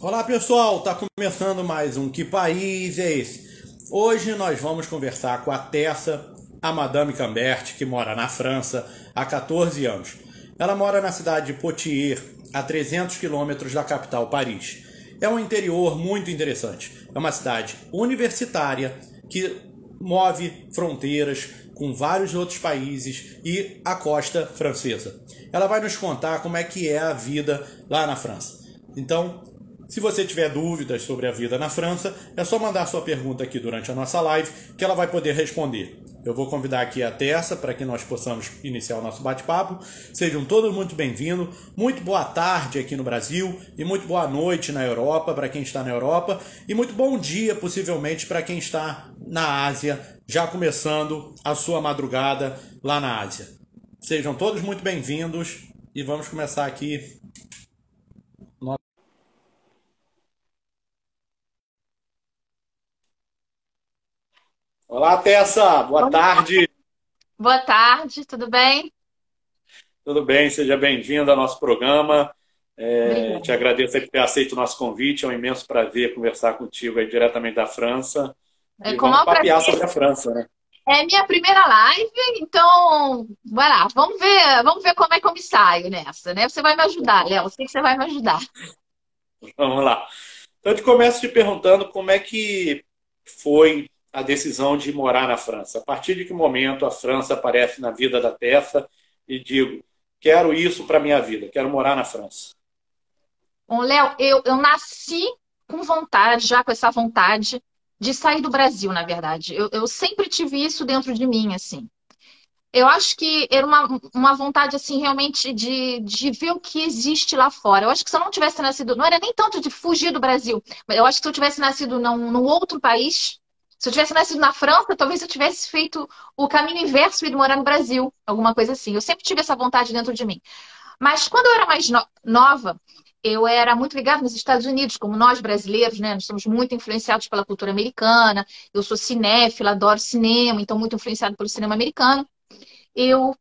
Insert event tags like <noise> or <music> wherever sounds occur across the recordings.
Olá pessoal, tá começando mais um Que País é esse? Hoje nós vamos conversar com a Tessa, a Madame Cambert, que mora na França há 14 anos. Ela mora na cidade de Poitiers, a 300 quilômetros da capital Paris. É um interior muito interessante. É uma cidade universitária que move fronteiras com vários outros países e a costa francesa. Ela vai nos contar como é que é a vida lá na França. Então, se você tiver dúvidas sobre a vida na França, é só mandar sua pergunta aqui durante a nossa live que ela vai poder responder. Eu vou convidar aqui a Tessa para que nós possamos iniciar o nosso bate-papo. Sejam todos muito bem-vindos. Muito boa tarde aqui no Brasil e muito boa noite na Europa para quem está na Europa e muito bom dia possivelmente para quem está na Ásia, já começando a sua madrugada lá na Ásia. Sejam todos muito bem-vindos e vamos começar aqui Olá, Tessa, boa Olá. tarde. Boa tarde, tudo bem? Tudo bem, seja bem-vindo ao nosso programa. É, te agradeço por ter aceito o nosso convite, é um imenso prazer conversar contigo aí diretamente da França. É, e vamos papear sobre a França, né? É minha primeira live, então, vai lá, vamos ver, vamos ver como é que eu me saio nessa, né? Você vai me ajudar, Léo, eu sei que você vai me ajudar. Vamos lá. Então, eu te começo te perguntando como é que foi a decisão de morar na França? A partir de que momento a França aparece na vida da Tessa e digo, quero isso para minha vida, quero morar na França? Bom, Léo, eu, eu nasci com vontade, já com essa vontade de sair do Brasil, na verdade. Eu, eu sempre tive isso dentro de mim, assim. Eu acho que era uma, uma vontade, assim, realmente de, de ver o que existe lá fora. Eu acho que se eu não tivesse nascido, não era nem tanto de fugir do Brasil, mas eu acho que se eu tivesse nascido num, num outro país, se eu tivesse nascido na França, talvez eu tivesse feito o caminho inverso e ido morar no Brasil, alguma coisa assim. Eu sempre tive essa vontade dentro de mim. Mas quando eu era mais no nova, eu era muito ligada nos Estados Unidos, como nós brasileiros, né? Nós somos muito influenciados pela cultura americana. Eu sou cinéfila, adoro cinema, então muito influenciado pelo cinema americano. Eu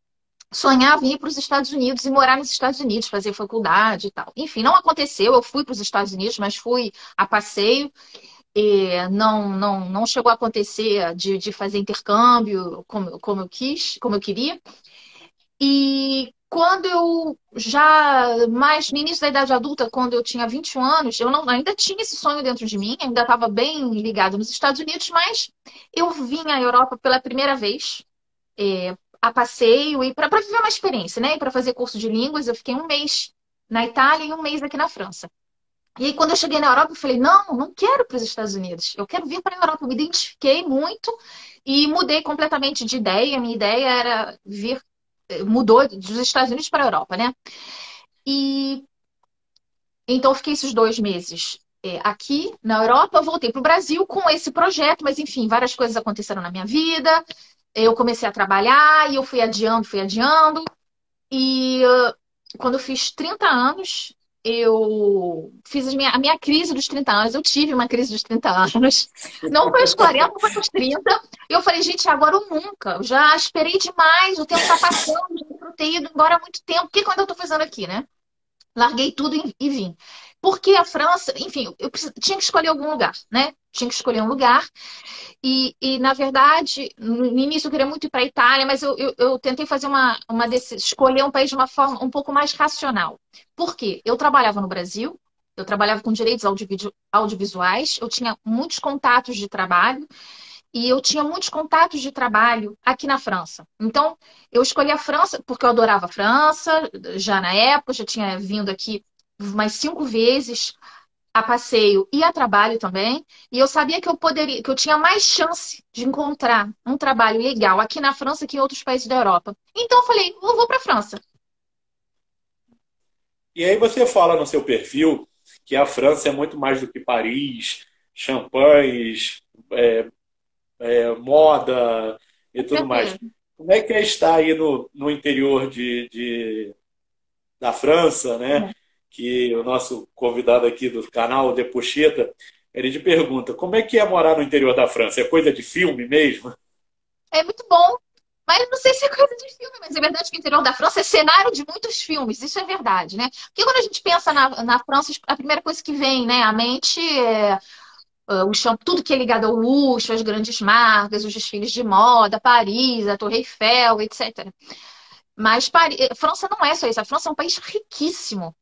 sonhava em ir para os Estados Unidos e morar nos Estados Unidos, fazer faculdade e tal. Enfim, não aconteceu. Eu fui para os Estados Unidos, mas fui a passeio não, não, não chegou a acontecer de, de fazer intercâmbio como, como eu quis, como eu queria. E quando eu já, mais no início da idade adulta, quando eu tinha 21 anos, eu não, ainda tinha esse sonho dentro de mim, ainda estava bem ligado nos Estados Unidos, mas eu vim à Europa pela primeira vez, é, a passeio e para viver uma experiência, né? E para fazer curso de línguas, eu fiquei um mês na Itália e um mês aqui na França. E aí, quando eu cheguei na Europa, eu falei: não, não quero para os Estados Unidos, eu quero vir para a Europa. Eu me identifiquei muito e mudei completamente de ideia. Minha ideia era vir, eh, mudou dos Estados Unidos para a Europa, né? E então, eu fiquei esses dois meses é, aqui na Europa. Eu voltei para o Brasil com esse projeto, mas enfim, várias coisas aconteceram na minha vida. Eu comecei a trabalhar e eu fui adiando, fui adiando. E quando eu fiz 30 anos, eu fiz a minha, a minha crise dos 30 anos, eu tive uma crise dos 30 anos. Não foi aos 40, não foi aos 30. E eu falei, gente, agora ou nunca. Eu já esperei demais, o tempo está passando, já ter ido embora há muito tempo. O que, que eu estou fazendo aqui, né? Larguei tudo e, e vim. Porque a França, enfim, eu tinha que escolher algum lugar, né? Tinha que escolher um lugar. E, e na verdade, no início eu queria muito ir para a Itália, mas eu, eu, eu, tentei fazer uma, uma decisão, escolher um país de uma forma um pouco mais racional. Por quê? Eu trabalhava no Brasil, eu trabalhava com direitos audiovisuais, eu tinha muitos contatos de trabalho e eu tinha muitos contatos de trabalho aqui na França. Então, eu escolhi a França porque eu adorava a França, já na época, já tinha vindo aqui mais cinco vezes a passeio e a trabalho também. E eu sabia que eu poderia, que eu tinha mais chance de encontrar um trabalho legal aqui na França que em outros países da Europa. Então eu falei, eu vou para a França. E aí você fala no seu perfil que a França é muito mais do que Paris, champanhes, é, é, moda e tudo mais. Como é que é estar aí no, no interior de, de da França, né? É que o nosso convidado aqui do canal, De Pocheta, ele te pergunta, como é que é morar no interior da França? É coisa de filme mesmo? É muito bom. Mas não sei se é coisa de filme, mas é verdade que o interior da França é cenário de muitos filmes, isso é verdade, né? Porque quando a gente pensa na, na França, a primeira coisa que vem, né, à mente é uh, o chão, tudo que é ligado ao luxo, as grandes marcas, os desfiles de moda, Paris, a Torre Eiffel, etc. Mas Paris, França não é só isso, a França é um país riquíssimo.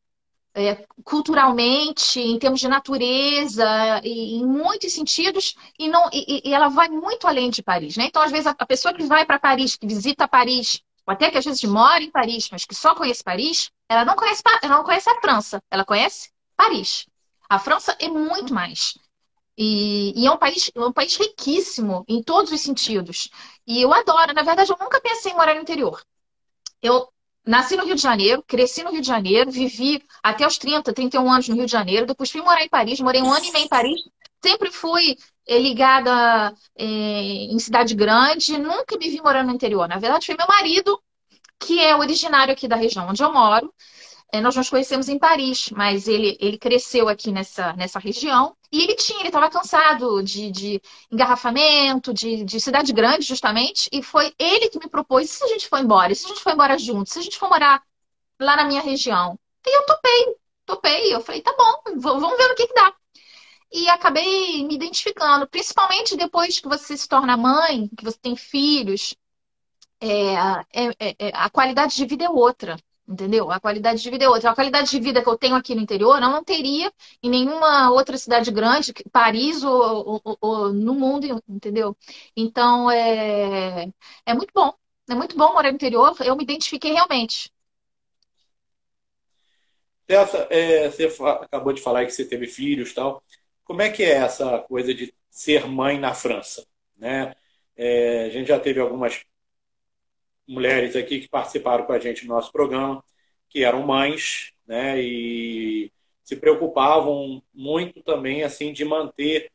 É, culturalmente, em termos de natureza, e, em muitos sentidos, e, não, e, e, ela vai muito além de Paris. Né? Então, às vezes, a, a pessoa que vai para Paris, que visita Paris, ou até que às vezes mora em Paris, mas que só conhece Paris, ela não conhece, ela não conhece a França, ela conhece Paris. A França é muito mais. E, e, é um país, é um país riquíssimo em todos os sentidos. E eu adoro. Na verdade, eu nunca pensei em morar no interior. Eu nasci no Rio de Janeiro, cresci no Rio de Janeiro, vivi até os 30, 31 anos no Rio de Janeiro. Depois fui morar em Paris, morei um ano e meio em Paris. Sempre fui é, ligada é, em cidade grande, nunca me vi morando no interior. Na verdade, foi meu marido, que é originário aqui da região onde eu moro. É, nós nos conhecemos em Paris, mas ele, ele cresceu aqui nessa, nessa região. E ele tinha, ele estava cansado de, de engarrafamento, de, de, cidade grande, justamente. E foi ele que me propôs: e se a gente for embora? E se a gente for embora juntos? Se a gente for morar lá na minha região? E eu topei, topei. Eu falei: tá bom, vamos ver o que, que dá. E acabei me identificando, principalmente depois que você se torna mãe, que você tem filhos. É, é, é, é a qualidade de vida é outra. Entendeu? A qualidade de vida é outra. A qualidade de vida que eu tenho aqui no interior, eu não teria em nenhuma outra cidade grande, Paris ou, ou, ou no mundo, entendeu? Então, é, é muito bom. É muito bom morar no interior. Eu me identifiquei realmente. Essa, é, você acabou de falar que você teve filhos tal. Como é que é essa coisa de ser mãe na França? Né? É, a gente já teve algumas mulheres aqui que participaram com a gente do nosso programa, que eram mães, né, e se preocupavam muito também assim de manter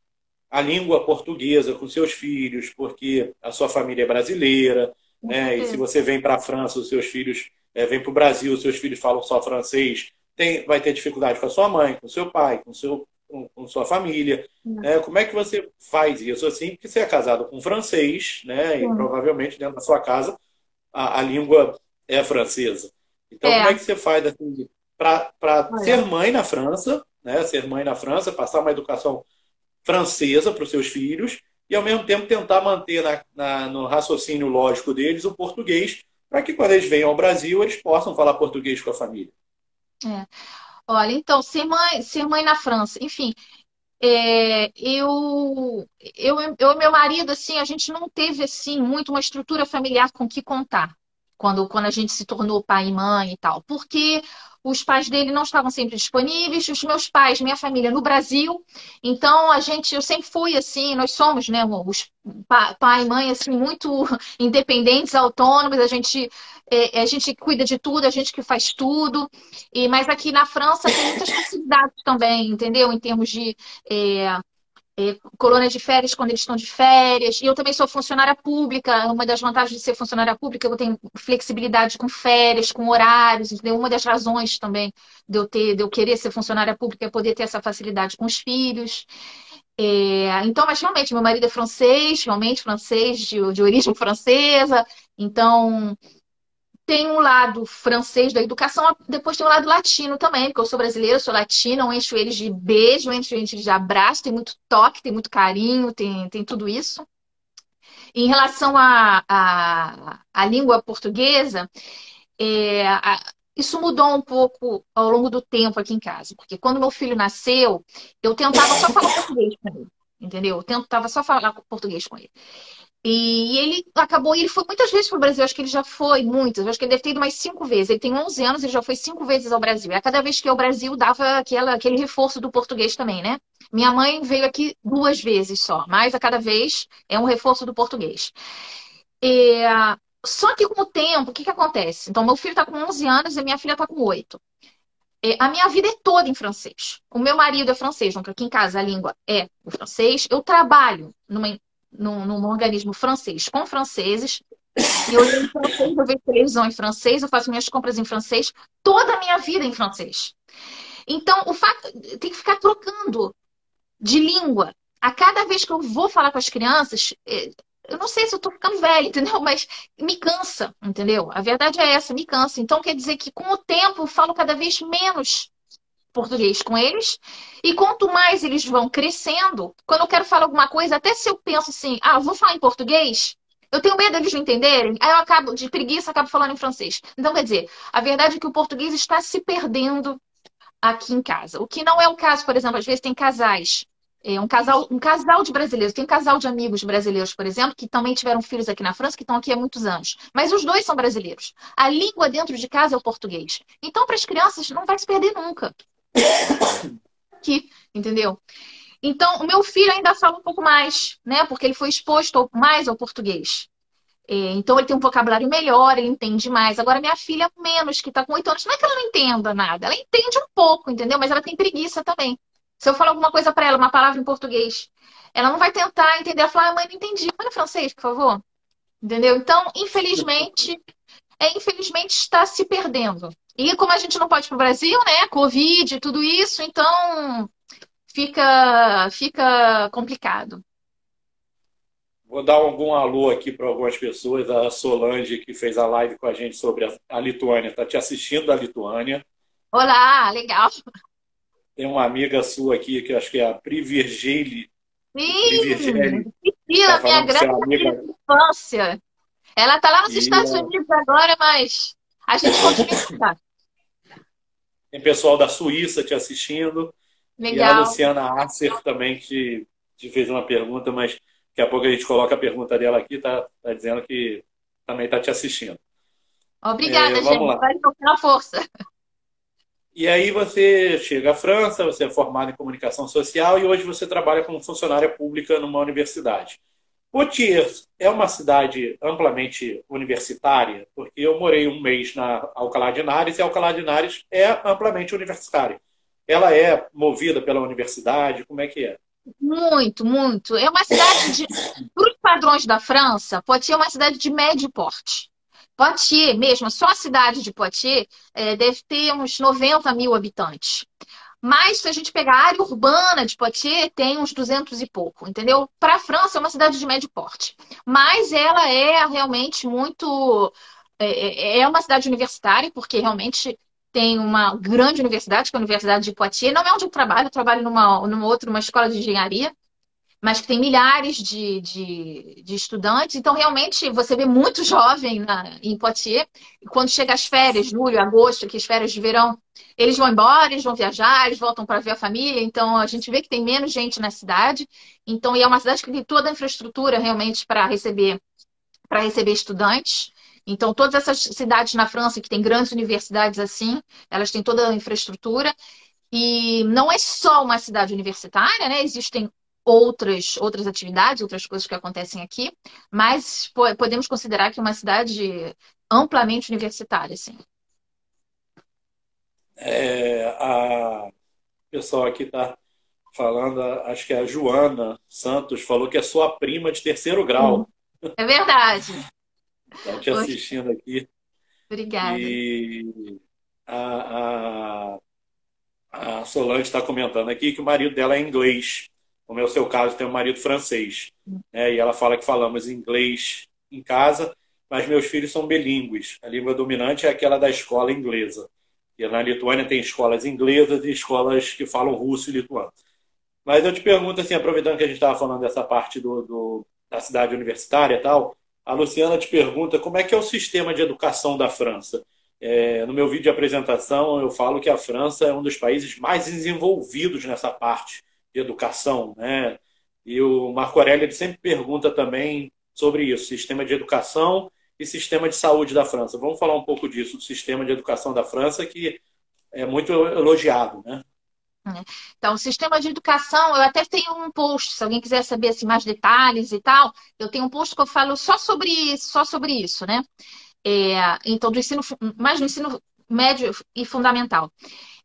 a língua portuguesa com seus filhos, porque a sua família é brasileira, né? E se você vem para a França, os seus filhos é, vêm para o Brasil, os seus filhos falam só francês, tem, vai ter dificuldade com a sua mãe, com seu pai, com seu com, com sua família. Né? Como é que você faz isso assim? Porque você é casado com um francês, né? E provavelmente dentro da sua casa a, a língua é francesa. Então, é. como é que você faz assim, para ser mãe na França, né? ser mãe na França, passar uma educação francesa para os seus filhos e, ao mesmo tempo, tentar manter na, na, no raciocínio lógico deles o português, para que, quando eles venham ao Brasil, eles possam falar português com a família. É. Olha, então, ser mãe, ser mãe na França, enfim, é, eu, eu, eu e meu marido, assim, a gente não teve, assim, muito uma estrutura familiar com que contar. Quando, quando a gente se tornou pai e mãe e tal. Porque os pais dele não estavam sempre disponíveis, os meus pais, minha família no Brasil. Então a gente, eu sempre fui assim, nós somos, né, os pai e mãe assim muito <laughs> independentes, autônomos, a gente é, a gente cuida de tudo, a gente que faz tudo. E mas aqui na França tem muitas facilidades também, entendeu? Em termos de é, é, colônias de férias quando eles estão de férias. E eu também sou funcionária pública. Uma das vantagens de ser funcionária pública, eu tenho flexibilidade com férias, com horários. Entendeu? Uma das razões também de eu, ter, de eu querer ser funcionária pública é poder ter essa facilidade com os filhos. É, então, mas realmente, meu marido é francês, realmente francês, de, de origem francesa. Então, tem um lado francês da educação, depois tem um lado latino também, porque eu sou brasileira, eu sou latina, eu encho eles de beijo, eu encho eles de abraço, tem muito toque, tem muito carinho, tem, tem tudo isso. Em relação à a, a, a, língua portuguesa, é, a, isso mudou um pouco ao longo do tempo aqui em casa, porque quando meu filho nasceu, eu tentava só falar português com ele, entendeu? Eu tentava só falar português com ele. E ele acabou, ele foi muitas vezes para o Brasil, acho que ele já foi muitas, acho que ele deve ter ido mais cinco vezes. Ele tem 11 anos, ele já foi cinco vezes ao Brasil. E a cada vez que ia ao Brasil, dava aquela, aquele reforço do português também, né? Minha mãe veio aqui duas vezes só, mas a cada vez é um reforço do português. E, só que com o tempo, o que, que acontece? Então, meu filho está com 11 anos e minha filha está com 8. a minha vida é toda em francês. O meu marido é francês, então aqui em casa a língua é o francês. Eu trabalho numa num, num organismo francês com franceses. E eu em francês, eu vejo televisão em francês, eu faço minhas compras em francês, toda a minha vida em francês. Então, o fato tem que ficar trocando de língua. A cada vez que eu vou falar com as crianças, é, eu não sei se eu tô ficando velha, <laughs> entendeu? Mas me cansa, entendeu? A verdade é essa, me cansa. Então quer dizer que com o tempo eu falo cada vez menos português com eles. E quanto mais eles vão crescendo, quando eu quero falar alguma coisa, até se eu penso assim, ah, vou falar em português, eu tenho medo deles não entenderem, aí eu acabo, de preguiça, acabo falando em francês. Então, quer dizer, a verdade é que o português está se perdendo aqui em casa. O que não é o caso, por exemplo, às vezes tem casais é um casal, um casal de brasileiros, tem um casal de amigos brasileiros, por exemplo, que também tiveram filhos aqui na França, que estão aqui há muitos anos. Mas os dois são brasileiros. A língua dentro de casa é o português. Então, para as crianças, não vai se perder nunca. Aqui, entendeu? Então, o meu filho ainda fala um pouco mais, né? Porque ele foi exposto mais ao português. É, então, ele tem um vocabulário melhor, ele entende mais. Agora, minha filha, menos, que está com oito anos, não é que ela não entenda nada. Ela entende um pouco, entendeu? Mas ela tem preguiça também. Se eu falar alguma coisa para ela, uma palavra em português, ela não vai tentar entender. Ela fala, ah, mãe, não entendi. Fala francês, por favor. Entendeu? Então, infelizmente, é, infelizmente está se perdendo. E como a gente não pode ir para o Brasil, né? Covid e tudo isso, então fica, fica complicado. Vou dar algum alô aqui para algumas pessoas. A Solange, que fez a live com a gente sobre a, a Lituânia, está te assistindo da Lituânia. Olá, legal. Tem uma amiga sua aqui, que acho que é a Pri Virgili. Sim, Priscila, tá minha grande amiga infância. Ela está lá nos e Estados Unidos agora, mas a gente continua. Tem pessoal da Suíça te assistindo. Legal. E a Luciana Arcer também te, te fez uma pergunta, mas daqui a pouco a gente coloca a pergunta dela aqui, tá, tá dizendo que também está te assistindo. Obrigada, é, gente. Lá. Vai tocar força. E aí você chega à França, você é formado em comunicação social e hoje você trabalha como funcionária pública numa universidade. Poitiers é uma cidade amplamente universitária, porque eu morei um mês na Alcalá de Henares e Alcalá de Henares é amplamente universitária. Ela é movida pela universidade? Como é que é? Muito, muito. É uma cidade de, para os padrões da França, Poitiers é uma cidade de médio porte. Poitiers mesmo, só a cidade de Poitiers é, deve ter uns 90 mil habitantes. Mas se a gente pegar a área urbana de Poitiers, tem uns 200 e pouco, entendeu? Para a França é uma cidade de médio porte. Mas ela é realmente muito. É, é, é uma cidade universitária, porque realmente tem uma grande universidade, que é a Universidade de Poitiers. Não é onde eu trabalho, eu trabalho numa, numa outra, numa escola de engenharia mas que tem milhares de, de, de, estudantes. Então, realmente, você vê muito jovem na, em Poitiers. E quando chega as férias, julho, agosto, que as férias de verão, eles vão embora, eles vão viajar, eles voltam para ver a família. Então, a gente vê que tem menos gente na cidade. Então, e é uma cidade que tem toda a infraestrutura realmente para receber, para receber estudantes. Então, todas essas cidades na França que tem grandes universidades assim, elas têm toda a infraestrutura. E não é só uma cidade universitária, né? Existem outras, outras atividades, outras coisas que acontecem aqui, mas podemos considerar que é uma cidade amplamente universitária, sim. É, a pessoal aqui está falando, acho que é a Joana Santos falou que é sua prima de terceiro grau. É verdade. Está <laughs> te assistindo aqui. Obrigada. E a, a, a Solange está comentando aqui que o marido dela é inglês como é o seu caso, tem um marido francês. Né? E ela fala que falamos inglês em casa, mas meus filhos são bilíngues. A língua dominante é aquela da escola inglesa. E na Lituânia tem escolas inglesas e escolas que falam russo e lituano. Mas eu te pergunto, assim, aproveitando que a gente estava falando dessa parte do, do, da cidade universitária e tal, a Luciana te pergunta como é que é o sistema de educação da França. É, no meu vídeo de apresentação, eu falo que a França é um dos países mais desenvolvidos nessa parte educação, né? E o Marco Aurélio ele sempre pergunta também sobre isso, sistema de educação e sistema de saúde da França. Vamos falar um pouco disso, do sistema de educação da França, que é muito elogiado, né? Então, o sistema de educação, eu até tenho um post, se alguém quiser saber assim, mais detalhes e tal, eu tenho um post que eu falo só sobre isso, só sobre isso, né? É, então, do ensino, mais no ensino médio e fundamental.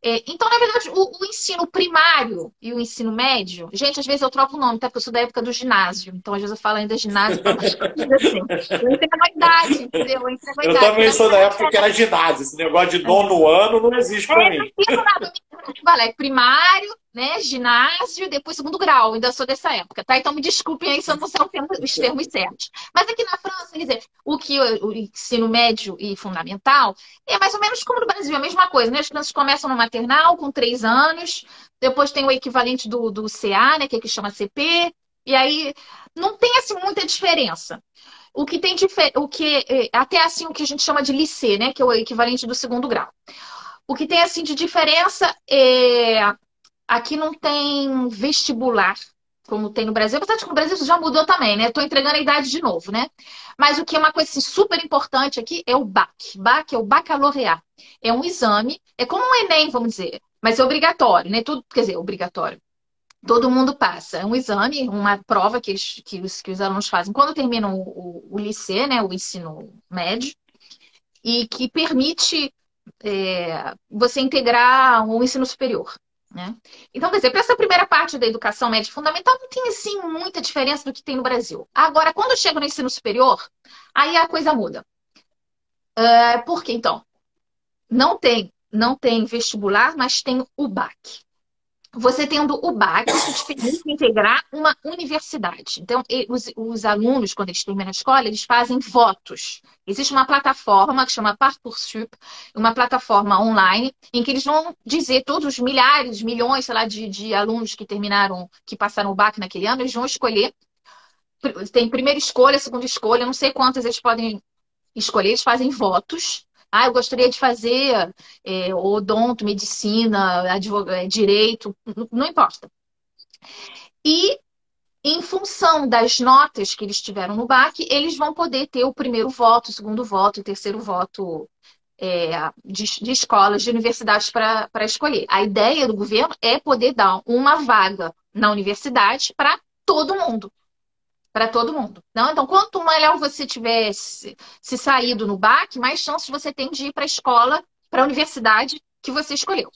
É, então, na verdade, o, o, ensino primário e o ensino médio, gente, às vezes eu troco o nome, tá? Porque eu sou da época do ginásio. Então, às vezes eu falo ainda ginásio. assim. Eu entrei na idade, entendeu? Eu, entrei na eu idade. também sou da época que era ginásio. Esse negócio de nono ano não existe pra é, mim. Balé primário, né? Ginásio, depois segundo grau, ainda sou dessa época, tá? Então me desculpem aí se eu não sei <laughs> os termos certos. Mas aqui na França, quer dizer, o que o ensino médio e fundamental é mais ou menos como no Brasil, a mesma coisa, né? As crianças começam no maternal com três anos, depois tem o equivalente do, do CA, né? Que é que chama CP, e aí não tem assim muita diferença. O que tem o que é, até assim o que a gente chama de lycée, né? Que é o equivalente do segundo grau. O que tem assim de diferença é Aqui não tem vestibular, como tem no Brasil. Apesar de que no Brasil isso já mudou também, né? Estou entregando a idade de novo, né? Mas o que é uma coisa assim, super importante aqui é o BAC. BAC é o baccalaureat. É um exame, é como um Enem, vamos dizer, mas é obrigatório, né? Tudo, quer dizer, obrigatório. Todo mundo passa. É um exame, uma prova que, que, os, que os alunos fazem quando terminam o, o, o liceu, né? O ensino médio, e que permite é, você integrar o ensino superior. Né? Então, quer dizer, para essa primeira parte da educação média fundamental, não tem assim muita diferença do que tem no Brasil. Agora, quando chega no ensino superior, aí a coisa muda. Uh, por quê, então? Não tem, não tem vestibular, mas tem o BAC você tendo o BAC, isso te permite integrar uma universidade. Então, os, os, alunos, quando eles terminam a escola, eles fazem votos. Existe uma plataforma que chama Parcoursup, uma plataforma online, em que eles vão dizer todos os milhares, milhões, sei lá, de, de alunos que terminaram, que passaram o BAC naquele ano, eles vão escolher. Tem primeira escolha, segunda escolha, não sei quantas eles podem escolher, eles fazem votos ah, eu gostaria de fazer é, odonto, medicina, direito, não importa. E em função das notas que eles tiveram no BAC, eles vão poder ter o primeiro voto, o segundo voto, o terceiro voto é, de, de, escolas, de universidades para escolher. A ideia do governo é poder dar uma vaga na universidade para todo mundo para todo mundo. Não? Então, quanto melhor você tivesse se saído no BAC, mais chances você tem de ir para a escola, para a universidade que você escolheu.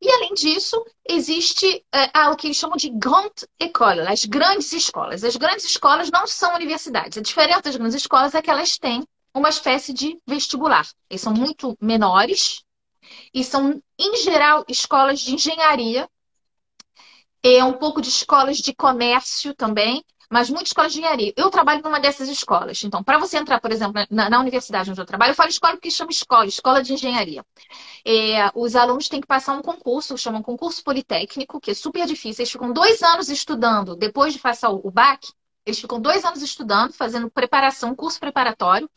E, além disso, existe é, o que eles chamam de Grande École, as grandes escolas. As grandes escolas não são universidades. A diferença das grandes escolas é que elas têm uma espécie de vestibular. Eles são muito menores e são, em geral, escolas de engenharia, é um pouco de escolas de comércio também, mas muitas escolas de engenharia. Eu trabalho numa dessas escolas. Então, para você entrar, por exemplo, na, na, universidade onde eu trabalho, eu falo escola porque chama escola, escola de engenharia. É, os alunos têm que passar um concurso, chamam concurso politécnico, que é super difícil. Eles ficam dois anos estudando, depois de passar o, o BAC, eles ficam dois anos estudando, fazendo preparação, curso preparatório,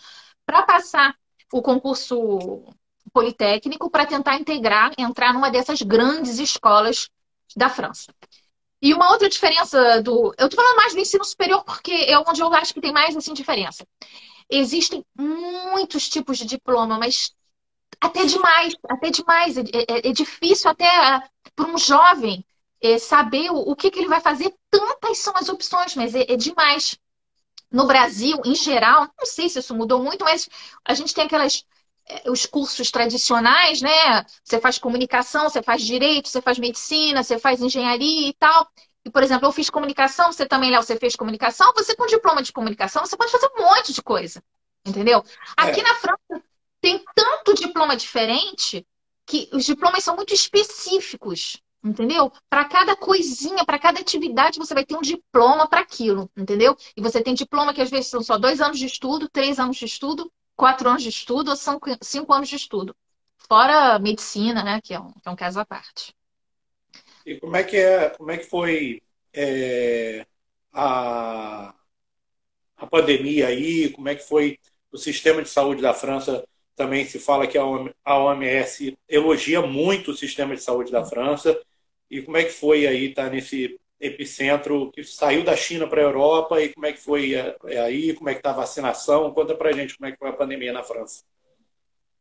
para passar o concurso politécnico, para tentar integrar, entrar numa dessas grandes escolas da França. E uma outra diferença do. Eu tô falando mais do ensino superior porque é onde eu acho que tem mais assim, diferença. Existem muitos tipos de diploma, mas até demais, até demais. É, é, é difícil até para um jovem é, saber o, o que, que, ele vai fazer. Tantas são as opções, mas é, é demais. No Brasil, em geral, não sei se isso mudou muito, mas a gente tem aquelas os cursos tradicionais, né? Você faz comunicação, você faz direito, você faz medicina, você faz engenharia e tal. E, por exemplo, eu fiz comunicação, você também, Léo, você fez comunicação. Você com diploma de comunicação, você pode fazer um monte de coisa, entendeu? Aqui é. na França tem tanto diploma diferente que os diplomas são muito específicos, entendeu? Para cada coisinha, para cada atividade, você vai ter um diploma para aquilo, entendeu? E você tem diploma que às vezes são só dois anos de estudo, três anos de estudo, quatro anos de estudo ou são cinco anos de estudo. Fora medicina, né? Que é um, que é um caso à parte. E como é que é, como é que foi é, a, a pandemia aí? Como é que foi o sistema de saúde da França? Também se fala que a OMS elogia muito o sistema de saúde da França. E como é que foi aí estar tá nesse epicentro que saiu da China para a Europa e como é que foi é, é aí, como é que está a vacinação? Conta para a gente como é que foi a pandemia na França.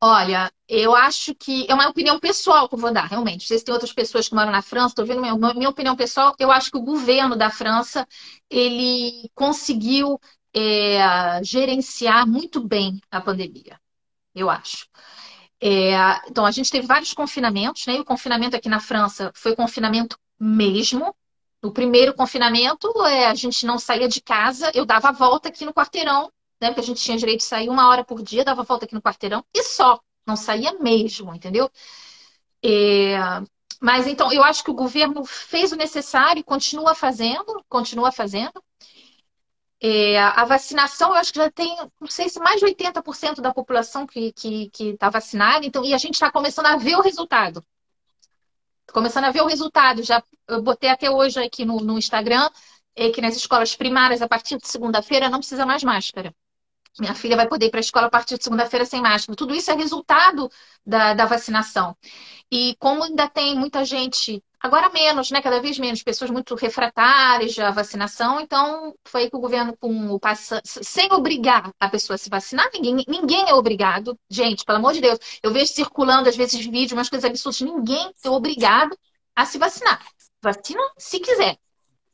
Olha, eu acho que é uma opinião pessoal que eu vou dar, realmente. Se tem outras pessoas que moram na França, estou vendo minha, minha opinião pessoal. Eu acho que o governo da França ele conseguiu é, gerenciar muito bem a pandemia. Eu acho. É, então, a gente teve vários confinamentos, né? E o confinamento aqui na França foi confinamento mesmo. No primeiro confinamento, é, a gente não saía de casa, eu dava a volta aqui no quarteirão, né? Porque a gente tinha direito de sair uma hora por dia, dava a volta aqui no quarteirão e só. Não saía mesmo, entendeu? É... Mas então, eu acho que o governo fez o necessário, continua fazendo, continua fazendo. É, a vacinação, eu acho que já tem, não sei se mais de 80% da população que está que, que tá vacinada, então, e a gente está começando a ver o resultado. Começando a ver o resultado. Já eu botei até hoje aqui no, no Instagram é, que nas escolas primárias, a partir de segunda-feira, não precisa mais máscara. Minha filha vai poder ir para a escola a partir de segunda-feira sem máscara. Tudo isso é resultado da, da vacinação. E como ainda tem muita gente, agora menos, né? Cada vez menos, pessoas muito refratárias à vacinação, então foi que o governo com o passa, sem obrigar a pessoa a se vacinar, ninguém, ninguém é obrigado. Gente, pelo amor de Deus, eu vejo circulando às vezes vídeos, umas coisas absurdas, ninguém é obrigado a se vacinar. Vacina se quiser.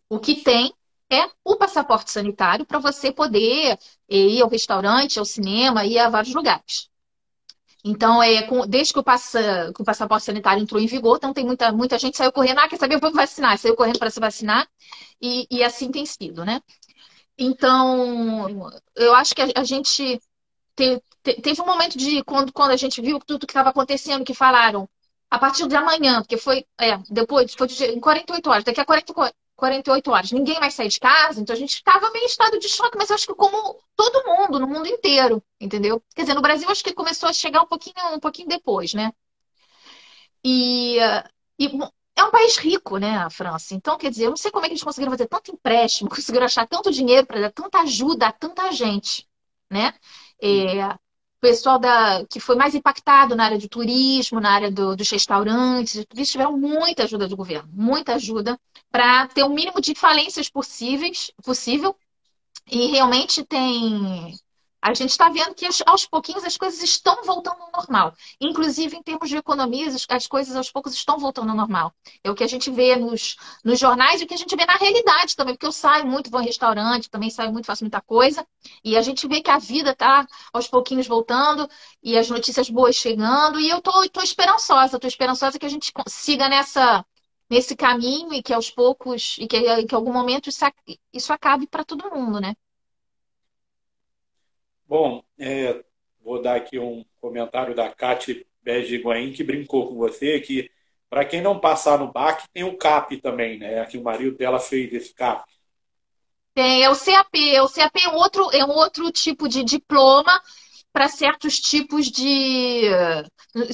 O que tem é o passaporte sanitário para você poder ir ao restaurante, ao cinema, ir a vários lugares. Então, é, com, desde que o, passa, que o, passaporte sanitário entrou em vigor, então tem muita, muita gente saiu correndo, ah, quer saber, vou me vacinar, saiu correndo para se vacinar, e, e, assim tem sido, né? Então, eu acho que a, a gente te, te, teve um momento de quando, quando a gente viu tudo que estava acontecendo, que falaram a partir de amanhã, porque foi, é, depois, foi de, em 48 horas, daqui a 40, 48 horas. Ninguém mais sai de casa, então a gente estava meio em estado de choque, mas eu acho que como todo mundo, no mundo inteiro, entendeu? Quer dizer, no Brasil acho que começou a chegar um pouquinho, um pouquinho depois, né? E, e é um país rico, né, a França. Então, quer dizer, eu não sei como é que eles conseguiram fazer tanto empréstimo, <laughs> conseguiram achar tanto dinheiro para dar tanta ajuda a tanta gente, né? É, pessoal da, que foi mais impactado na área de turismo, na área do, dos restaurantes, eles tiveram muita ajuda do governo, muita ajuda para ter o mínimo de falências possíveis, possível. E realmente tem a gente está vendo que aos pouquinhos as coisas estão voltando ao normal. Inclusive, em termos de economia, as coisas aos poucos estão voltando ao normal. É o que a gente vê nos, nos jornais e o que a gente vê na realidade também, porque eu saio muito, vou em restaurante, também saio muito, faço muita coisa. E a gente vê que a vida está aos pouquinhos voltando e as notícias boas chegando. E eu tô, tô esperançosa, tô esperançosa que a gente siga nessa nesse caminho e que aos poucos, e que, que em algum momento isso, isso acabe para todo mundo, né? Bom, é, vou dar aqui um comentário da Cate Begiguain, que brincou com você, que para quem não passar no BAC, tem o CAP também, né? Aqui o marido dela fez esse CAP. Tem, é o CAP. O CAP é outro, é um outro tipo de diploma para certos tipos de.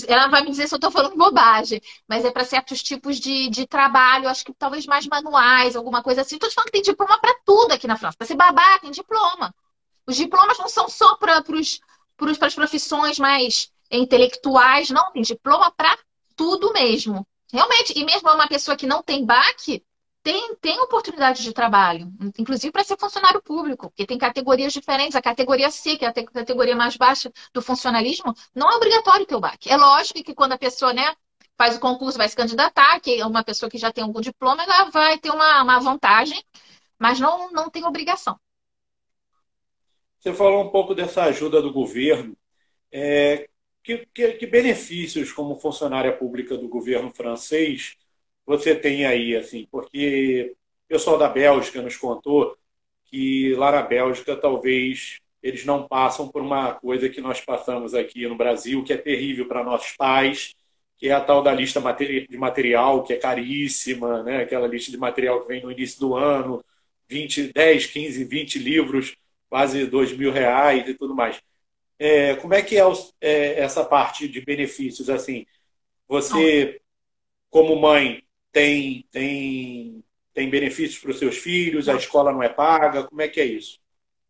Ela vai me dizer se eu estou falando bobagem, mas é para certos tipos de, de trabalho, acho que talvez mais manuais, alguma coisa assim. Estou te falando que tem diploma para tudo aqui na França. Para ser babá, tem diploma. Os diplomas não são só para as profissões mais intelectuais, não. Tem diploma para tudo mesmo. Realmente, e mesmo uma pessoa que não tem BAC, tem, tem oportunidade de trabalho, inclusive para ser funcionário público, porque tem categorias diferentes. A categoria C, que é a categoria mais baixa do funcionalismo, não é obrigatório ter o BAC. É lógico que quando a pessoa né, faz o concurso, vai se candidatar, que é uma pessoa que já tem algum diploma, ela vai ter uma, uma vantagem, mas não, não tem obrigação. Você falou um pouco dessa ajuda do governo. É, que, que, que, benefícios como funcionária pública do governo francês você tem aí, assim? Porque o pessoal da Bélgica nos contou que lá na Bélgica talvez eles não passam por uma coisa que nós passamos aqui no Brasil, que é terrível para nossos pais, que é a tal da lista de material, que é caríssima, né? aquela lista de material que vem no início do ano, 20, 10, 15, 20 livros quase dois mil reais e tudo mais. É, como é que é, é, essa parte de benefícios? Assim, você, como mãe, tem, tem, tem benefícios para os seus filhos? A escola não é paga? Como é que é isso?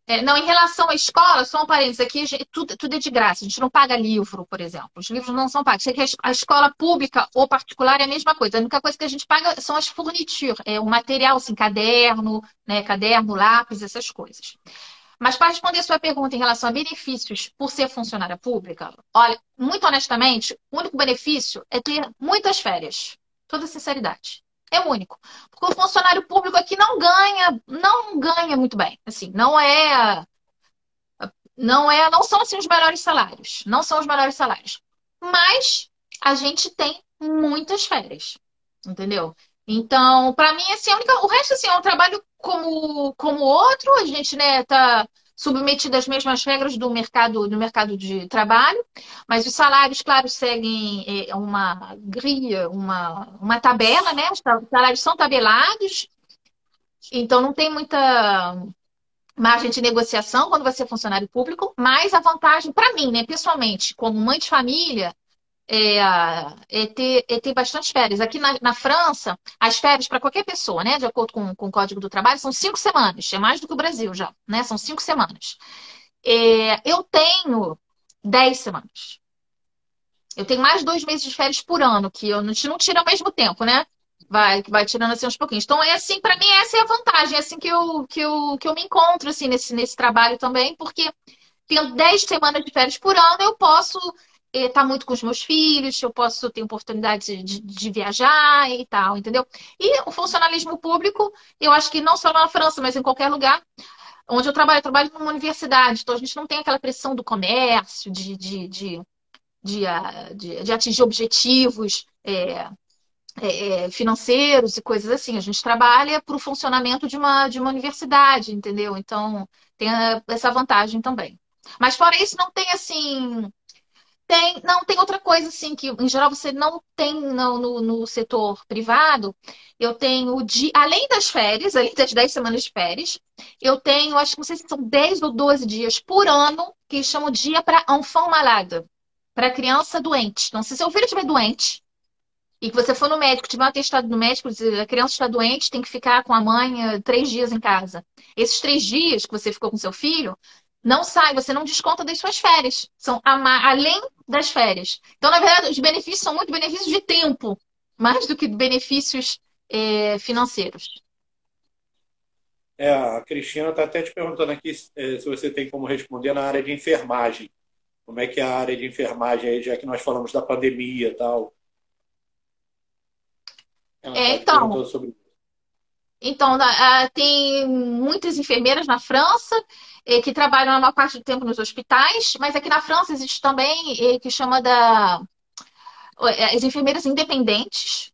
É, não, em relação à escola, só um parênteses aqui, tudo, tudo, é de graça. A gente não paga livro, por exemplo. Os livros não são pagos. A escola pública ou particular é a mesma coisa. A única coisa que a gente paga são as furnituras, é o material, assim, caderno, né, caderno, lápis, essas coisas. Mas para responder a sua pergunta em relação a benefícios por ser funcionária pública, olha, muito honestamente, o único benefício é ter muitas férias. Toda sinceridade. É o único. Porque o funcionário público aqui não ganha, não ganha muito bem. Assim, não é não é, não são assim os melhores salários, não são os melhores salários. Mas a gente tem muitas férias. Entendeu? Então, para mim, assim, a única, o resto assim, é um trabalho como, como outro, a gente, né, tá, submetido às mesmas regras do mercado, do mercado de trabalho, mas os salários, claro, seguem é, uma gria, uma, uma tabela, né? Os salários são tabelados, então não tem muita margem de negociação quando você é funcionário público, mas a vantagem para mim, né, pessoalmente, como mãe de família, é, é, ter, é ter bastante férias. Aqui na, na França, as férias para qualquer pessoa, né, de acordo com, com o Código do Trabalho, são cinco semanas. É mais do que o Brasil já, né? São cinco semanas. É, eu tenho dez semanas. Eu tenho mais dois meses de férias por ano, que eu, gente não tira ao mesmo tempo, né? Vai, vai tirando assim uns pouquinhos. Então, é assim, para mim, essa é a vantagem. É assim que eu, que eu, que eu me encontro, assim, nesse, nesse trabalho também, porque tendo 10 semanas de férias por ano, eu posso estar tá muito com os meus filhos, eu posso ter oportunidade de, de, viajar e tal, entendeu? E o funcionalismo público, eu acho que não só na França, mas em qualquer lugar onde eu trabalho, eu trabalho numa universidade, então a gente não tem aquela pressão do comércio, de, de, de, de, ah, de, de atingir objetivos é, é, é, financeiros e coisas assim. A gente trabalha para o funcionamento de uma, de uma universidade, entendeu? Então, tem essa vantagem também. Mas fora isso, não tem assim tem, não, tem outra coisa assim que em geral você não tem no, no, no setor privado. Eu tenho, de, além das férias, além das 10 semanas de férias, eu tenho, acho que não sei se são 10 ou 12 dias por ano que chamam dia para enfant malade, para criança doente. Então, se seu filho estiver doente e que você for no médico, tiver um atestado no médico, a criança está doente, tem que ficar com a mãe eh, três dias em casa. Esses três dias que você ficou com seu filho, não sai, você não desconta das suas férias. São além das férias. Então, na verdade, os benefícios são muito benefícios de tempo, mais do que benefícios é, financeiros. É, a Cristina está até te perguntando aqui é, se você tem como responder na área de enfermagem. Como é que é a área de enfermagem já que nós falamos da pandemia e tal? Ela é, tá então. Sobre... Então, tem muitas enfermeiras na França eh, que trabalham a maior parte do tempo nos hospitais, mas aqui na França existe também eh, que chama da eh, as enfermeiras independentes,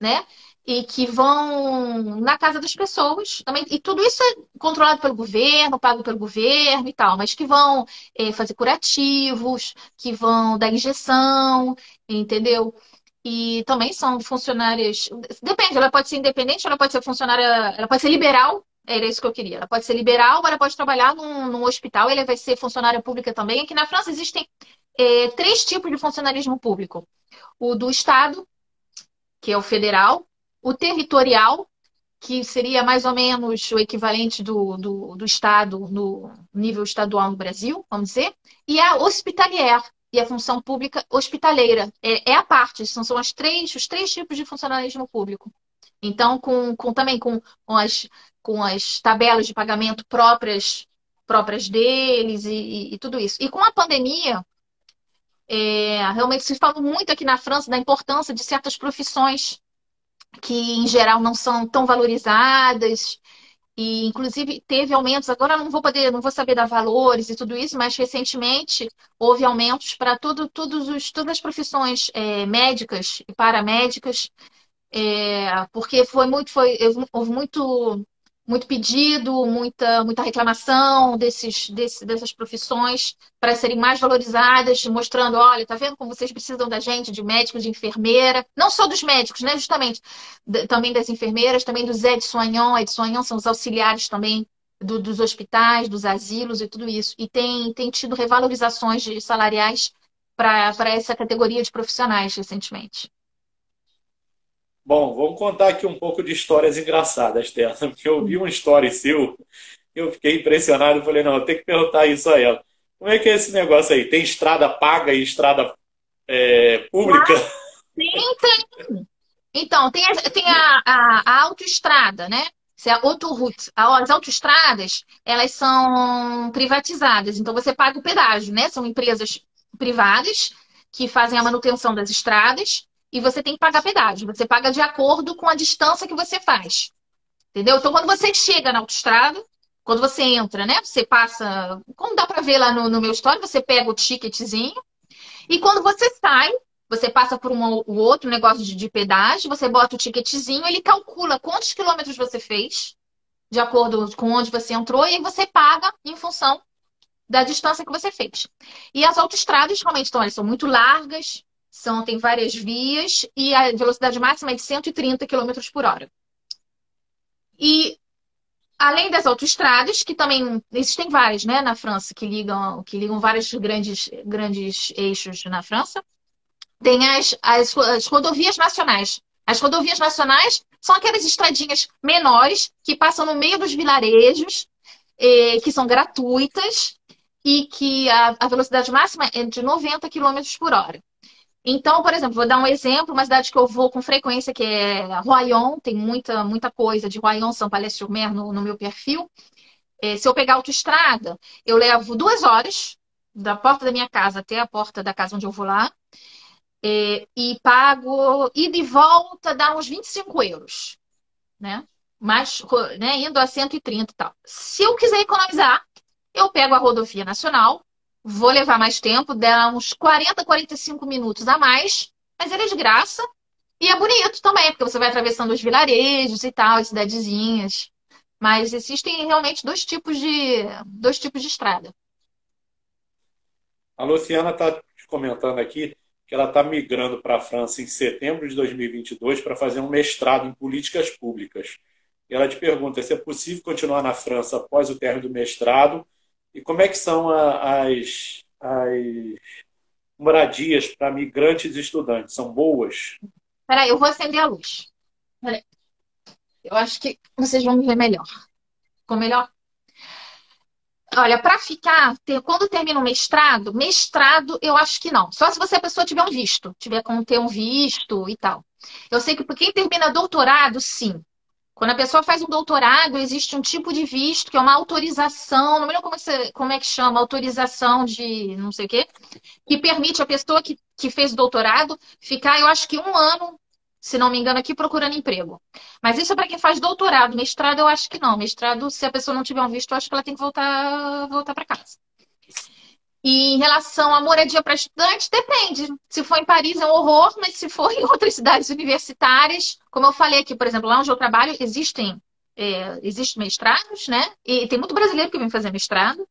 né? E que vão na casa das pessoas também. E tudo isso é controlado pelo governo, pago pelo governo e tal, mas que vão fazer curativos, que vão dar injeção, entendeu? E também são funcionárias. Depende, ela pode ser independente, ela pode ser funcionária, ela pode ser liberal, era isso que eu queria. Ela pode ser liberal, ela pode trabalhar num, num hospital, ela vai ser funcionária pública também. Aqui na França existem é, três tipos de funcionarismo público: o do Estado, que é o federal, o territorial, que seria mais ou menos o equivalente do, do, do Estado no nível estadual no Brasil, vamos dizer, e a hospitalier, e a função pública hospitaleira. É, é a parte, são, são as três, os três tipos de funcionalismo público. Então, com, com também com, com, as, com as tabelas de pagamento próprias próprias deles e, e, e tudo isso. E com a pandemia, é, realmente se fala muito aqui na França da importância de certas profissões que, em geral, não são tão valorizadas e, inclusive, teve aumentos. Agora não vou poder, não vou saber dar valores e tudo isso, mas recentemente houve aumentos para tudo, todos os, todas as profissões é, médicas e paramédicas, é, porque foi muito, foi, houve muito muito pedido, muita, muita reclamação desses, desse, dessas profissões para serem mais valorizadas, mostrando, olha, tá vendo como vocês precisam da gente, de médico, de enfermeira, não só dos médicos, né, justamente, também das enfermeiras, também dos aides-soignants, aides-soignants são os auxiliares também do, dos hospitais, dos asilos e tudo isso. E tem, tem tido revalorizações de salariais para essa categoria de profissionais recentemente. Bom, vamos contar aqui um pouco de histórias engraçadas, <laughs> porque eu vi uma história seu, eu fiquei impressionado, falei, não, eu tenho que perguntar isso a ela. Como é que é esse negócio aí? Tem estrada paga e estrada é, pública? Ah, sim, tem. Então, tem, a, tem a, a, a autoestrada, né? Se é autoroute. As autoestradas, elas são privatizadas, então você paga o pedágio, né? São empresas privadas que fazem a manutenção das estradas e você tem que pagar pedágio. Você paga de acordo com a distância que você faz. Entendeu? Então, quando você chega na autoestrada, quando você entra, né? Você passa, como dá para ver lá no, no meu story, você pega o ticketzinho. E quando você sai, você passa por um, um outro negócio de, de pedágio, você bota o ticketzinho, ele calcula quantos quilômetros você fez. de acordo com onde você entrou, e aí você paga em função da distância que você fez. E as autoestradas realmente então, elas são muito largas, são, tem várias vias, e a velocidade máxima é de 130 km por hora. E além das autoestradas, que também existem várias, né, na França, que ligam, que ligam vários grandes, grandes eixos na França, tem as, as, as rodovias nacionais. As rodovias nacionais são aquelas estradinhas menores que passam no meio dos vilarejos, eh, que são gratuitas e que a, a velocidade máxima é de 90 km por hora. Então, por exemplo, vou dar um exemplo, uma cidade que eu vou com frequência, que é Royan, tem muita, muita coisa de Royan, São Palais-sur-Mer no, no, meu perfil. É, se eu pegar autoestrada, eu levo duas horas da porta da minha casa até a porta da casa onde eu vou lá. É, e pago ida e volta dá uns 25 euros, né? Mas, né, indo a 130 e tal. Se eu quiser economizar, eu pego a rodovia nacional, vou levar mais tempo, dá uns 40, 45 minutos a mais, mas ele é de graça e é bonito também, porque você vai atravessando os vilarejos e tal, as cidadezinhas. Mas existem realmente dois tipos de, dois tipos de estrada. A Luciana está comentando aqui que ela está migrando para a França em setembro de 2022 para fazer um mestrado em políticas públicas. E ela te pergunta se é possível continuar na França após o término do mestrado e como é que são as, as moradias para migrantes e estudantes? São boas? Peraí, eu vou acender a luz. Eu acho que vocês vão me ver melhor. Ficou melhor? Olha, para ficar, quando termina o mestrado, mestrado eu acho que não. Só se você a pessoa tiver um visto, tiver como ter um visto e tal. Eu sei que para quem termina doutorado, sim. Quando a pessoa faz um doutorado, existe um tipo de visto que é uma autorização, não lembro como, é, como é que chama, autorização de não sei o quê, que permite a pessoa que, que fez o doutorado ficar, eu acho que um ano, se não me engano, aqui procurando emprego. Mas isso é para quem faz doutorado. Mestrado, eu acho que não. Mestrado, se a pessoa não tiver um visto, eu acho que ela tem que voltar, voltar para casa. E em relação à moradia para estudante, depende. Se for em Paris é um horror, mas se for <laughs> em outras cidades universitárias, como eu falei aqui, por exemplo, lá onde eu trabalho, existem, é, existem mestrados, né? E tem muito brasileiro que vem fazer mestrado.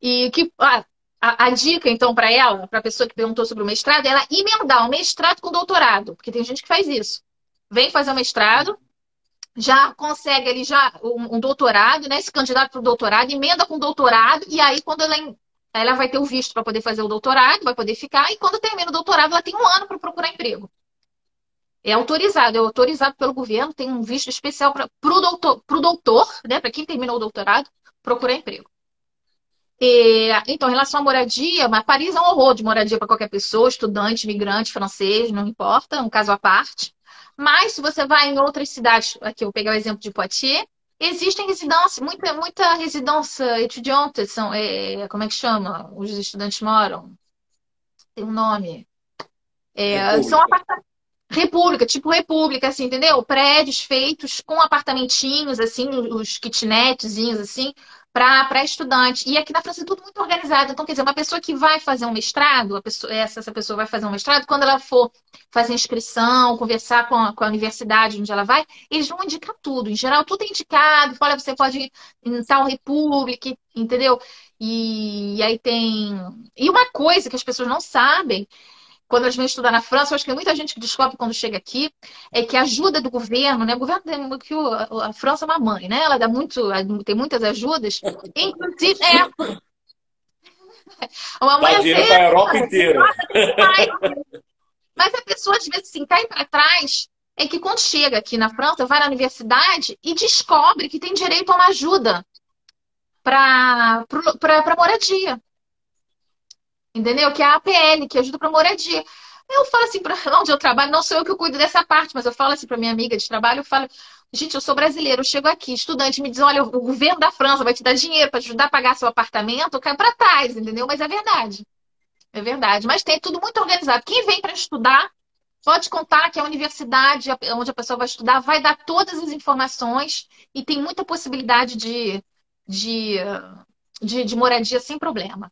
E que ah, a, a, dica, então, para ela, para a pessoa que perguntou sobre o mestrado, é ela emendar o mestrado com doutorado, porque tem gente que faz isso. Vem fazer o mestrado, já consegue ali já um, um doutorado, né? Se candidata para o doutorado, emenda com doutorado, e aí quando ela ela vai ter o visto para poder fazer o doutorado, vai poder ficar, e quando termina o doutorado, ela tem um ano para procurar emprego. É autorizado, é autorizado pelo governo, tem um visto especial para o doutor, doutor, né, para quem terminou o doutorado, procurar emprego. E, então, em relação à moradia, mas Paris é um horror de moradia para qualquer pessoa, estudante, imigrante, francês, não importa, um caso à parte. Mas se você vai em outras cidades, aqui eu vou pegar o exemplo de Poitiers, Existem residências, muita, muita residência estudiante, são, é, como é que chama? Os estudantes moram. Tem um nome. É, são apartamentos. República, tipo república, assim, entendeu? Prédios feitos com apartamentinhos, assim, os kitnetzinhos, assim, para estudante. E aqui na França é tudo muito organizado. Então, quer dizer, uma pessoa que vai fazer um mestrado, pessoa, essa, essa pessoa vai fazer um mestrado, quando ela for fazer inscrição, conversar com a, com a universidade onde ela vai, eles vão indicar tudo. Em geral, tudo é indicado. Olha, você pode ir em tal república, entendeu? E, e aí tem. E uma coisa que as pessoas não sabem quando eles vêm estudar na França, eu acho que muita gente que descobre quando chega aqui é que a ajuda do governo, né? O governo que a França é uma mãe, né? Ela dá muito, tem muitas ajudas, inclusive é <laughs> uma mãe dá dinheiro para a Europa inteira. <laughs> Mas a pessoa às vezes assim cai para trás é que quando chega aqui na França, vai na universidade e descobre que tem direito a uma ajuda para moradia entendeu? Que é a APL, que ajuda para moradia. Eu falo assim, para <laughs> onde eu trabalho, não sou eu que cuido dessa parte, mas eu falo assim para minha amiga de trabalho, eu falo, gente, eu sou brasileiro, eu chego aqui, estudante me diz, olha, o governo da França vai te dar dinheiro para ajudar a pagar seu apartamento, eu caio para trás, entendeu? Mas é verdade. É verdade. Mas tem tudo muito organizado. Quem vem para estudar, pode contar que a universidade onde a pessoa vai estudar vai dar todas as informações e tem muita possibilidade de, de, de, de moradia sem problema.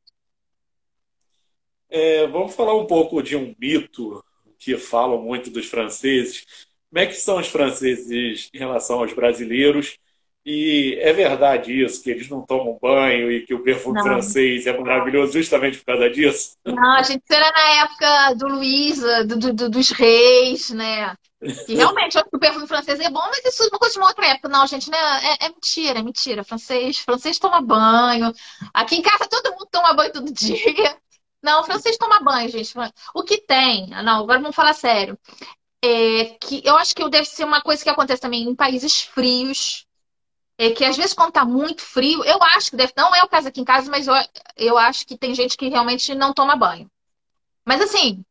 É, vamos falar um pouco de um mito que falam muito dos franceses. Como é que são os franceses em relação aos brasileiros? E é verdade isso, que eles não tomam banho e que o perfume Não. francês é maravilhoso justamente por causa disso? Não, a gente era na época do Luís, do, do- do- dos reis, né? E realmente, o perfume francês é bom, mas isso não uma outra época. Não, gente, né? É, é mentira, é mentira. Francês, francês toma banho. Aqui em casa todo mundo toma banho todo dia. Não, francês toma banho, gente. O que tem, não, agora vamos falar sério. É que eu acho que deve ser uma coisa que acontece também em países frios. É que às vezes quando tá muito frio, eu acho que deve, não é o caso aqui em casa, mas eu, eu acho que tem gente que realmente não toma banho. Mas assim,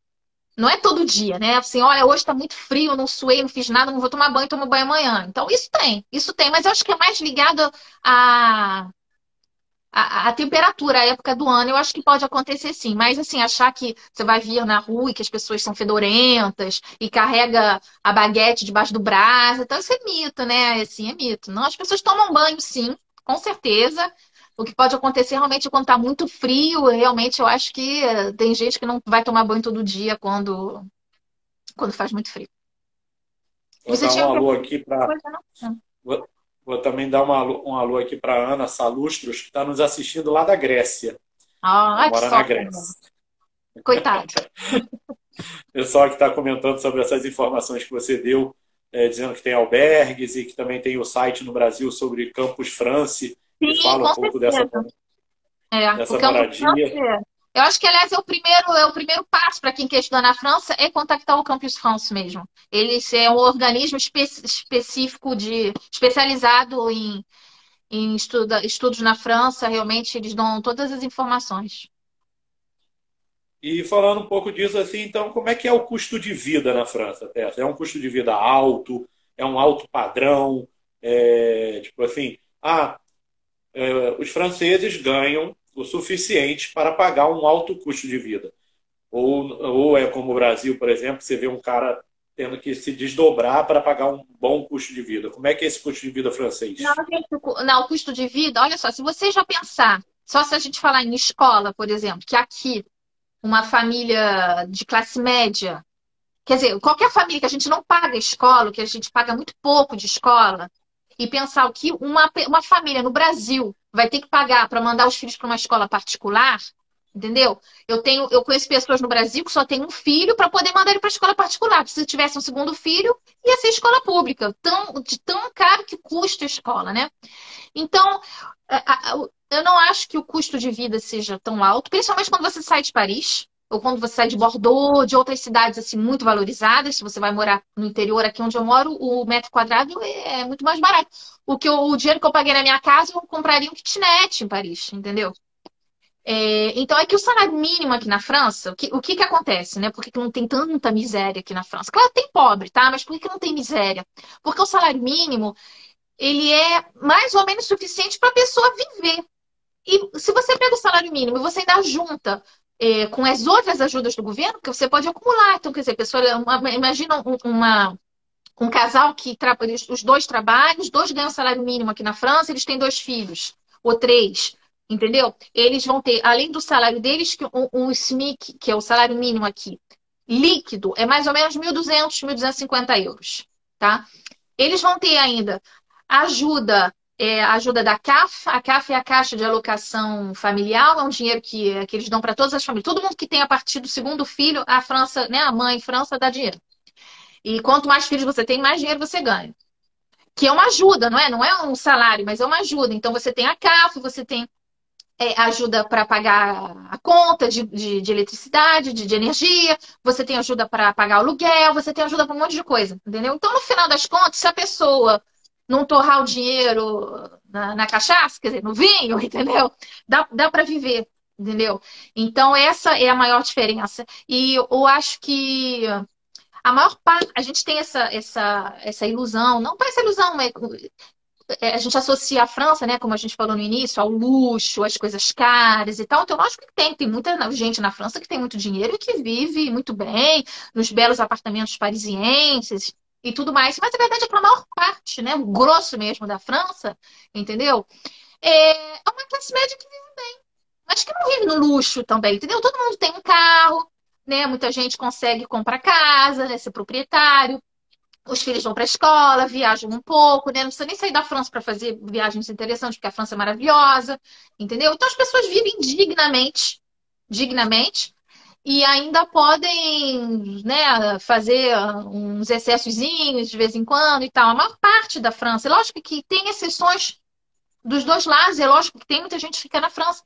não é todo dia, né? Assim, olha, hoje tá muito frio, não suei, não fiz nada, não vou tomar banho, tomo banho amanhã. Então, isso tem, isso tem, mas eu acho que é mais ligado a, a, a temperatura, a época do ano, eu acho que pode acontecer sim. Mas assim, achar que você vai vir na rua e que as pessoas são fedorentas e carrega a baguete debaixo do braço, então isso é mito, né? Assim, é mito. Não, as pessoas tomam banho sim, com certeza. O que pode acontecer realmente quando tá muito frio, realmente eu acho que eh, tem gente que não vai tomar banho todo dia quando, quando faz muito frio. Vou Você dar tinha um alô outra aqui para. Vou, também dar uma um alô aqui para Ana Salustros, que está nos assistindo lá da Grécia. Ah, mora na Grécia. Coitado. <laughs> Pessoal que está comentando sobre essas informações que você deu, é, dizendo que tem albergues e que também tem o site no Brasil sobre Campus France, Sim, fala um pouco dessa, certeza. É, dessa o campo moradia. francês. Eu acho que, aliás, é o primeiro, é o primeiro passo para quem quer estudar na França é contactar o Campus France mesmo. Ele é um organismo espe- específico de especializado em, em estuda- estudos na França. Realmente, eles dão todas as informações. E falando um pouco disso, assim, então, como é que é o custo de vida na França, Tessa? É um custo de vida alto? É um alto padrão? É, tipo assim, ah, é, os franceses ganham o suficiente para pagar um alto custo de vida. Ou, ou é como o Brasil, por exemplo, você vê um cara tendo que se desdobrar para pagar um bom custo de vida. Como é que é esse custo de vida francês? Não, o custo de vida, olha só, se você já pensar, só se a gente falar em escola, por exemplo, que aqui uma família de classe média, quer dizer, qualquer família que a gente não paga escola, que a gente paga muito pouco de escola, e pensar o que uma, uma família no Brasil vai ter que pagar para mandar os filhos para uma escola particular, entendeu? Eu tenho, eu conheço pessoas no Brasil que só tem um filho para poder mandar ele para escola particular. Se tivesse um segundo filho, ia ser escola pública, tão, de tão caro que custa a escola, né? Então, eu não acho que o custo de vida seja tão alto, principalmente quando você sai de Paris, ou quando você sai de Bordeaux, de outras cidades assim muito valorizadas. Se você vai morar no interior, aqui onde eu moro, o metro quadrado é muito mais barato. O que eu- o dinheiro que eu paguei na minha casa, eu compraria um kitnet em Paris, entendeu? É, então é que o salário mínimo aqui na França, o que, o que que acontece, né? Por que que não tem tanta miséria aqui na França? Claro, tem pobre, tá? Mas por que que não tem miséria? Porque o salário mínimo ele é mais ou menos suficiente para a pessoa viver. E se você pega o salário mínimo e você ainda junta eh, com as outras ajudas do governo, que você pode acumular. Então, quer dizer, pessoa, uma- imagina um, uma- um casal que tra- os dois trabalham, os dois ganham salário mínimo aqui na França, eles têm dois filhos, ou três, entendeu? Eles vão ter, além do salário deles, que um, um SMIC, que é o salário mínimo aqui, líquido, é mais ou menos 1.200, 1.250 euros, tá? Eles vão ter ainda ajuda, é, ajuda da CAF. A CAF é a Caixa de Alocação Familiar, é um dinheiro que, que eles dão para todas as famílias. Todo mundo que tem a partir do segundo filho, a França, né, a mãe França dá dinheiro. E quanto mais filhos você tem, mais dinheiro você ganha. Que é uma ajuda, não é? Não é um salário, mas é uma ajuda. Então você tem a CAF, você tem é, ajuda para pagar a conta de, de, de eletricidade, de, de energia, você tem ajuda para pagar o aluguel, você tem ajuda para um monte de coisa, entendeu? Então, no final das contas, se a pessoa não torrar o dinheiro na, na cachaça, quer dizer, no vinho, <laughs> entendeu? Dá, dá para viver, entendeu? Então, essa é a maior diferença. E eu acho que a maior parte, a gente tem essa, essa, essa ilusão, não parece ilusão, mas é, a gente associa a França, né, como a gente falou no início, ao luxo, às coisas caras e tal. Então, lógico que tem, tem muita gente na França que tem muito dinheiro e que vive muito bem, nos belos apartamentos parisienses e tudo mais. Mas a verdade é que a maior parte, né, o grosso mesmo da França, entendeu? É é uma classe média que vive bem, mas que não vive no luxo também, entendeu? Todo mundo tem um carro, né? Muita gente consegue comprar casa, né, ser proprietário. os filhos vão para a escola, viajam um pouco, né? Não precisa nem sair da França para fazer viagens interessantes, porque a França é maravilhosa, entendeu? Então as pessoas vivem dignamente, dignamente, e ainda podem, né, fazer uns excessozinhos de vez em quando e tal. A maior parte da França, é lógico que tem exceções dos dois lados, é lógico que tem muita gente que fica na França,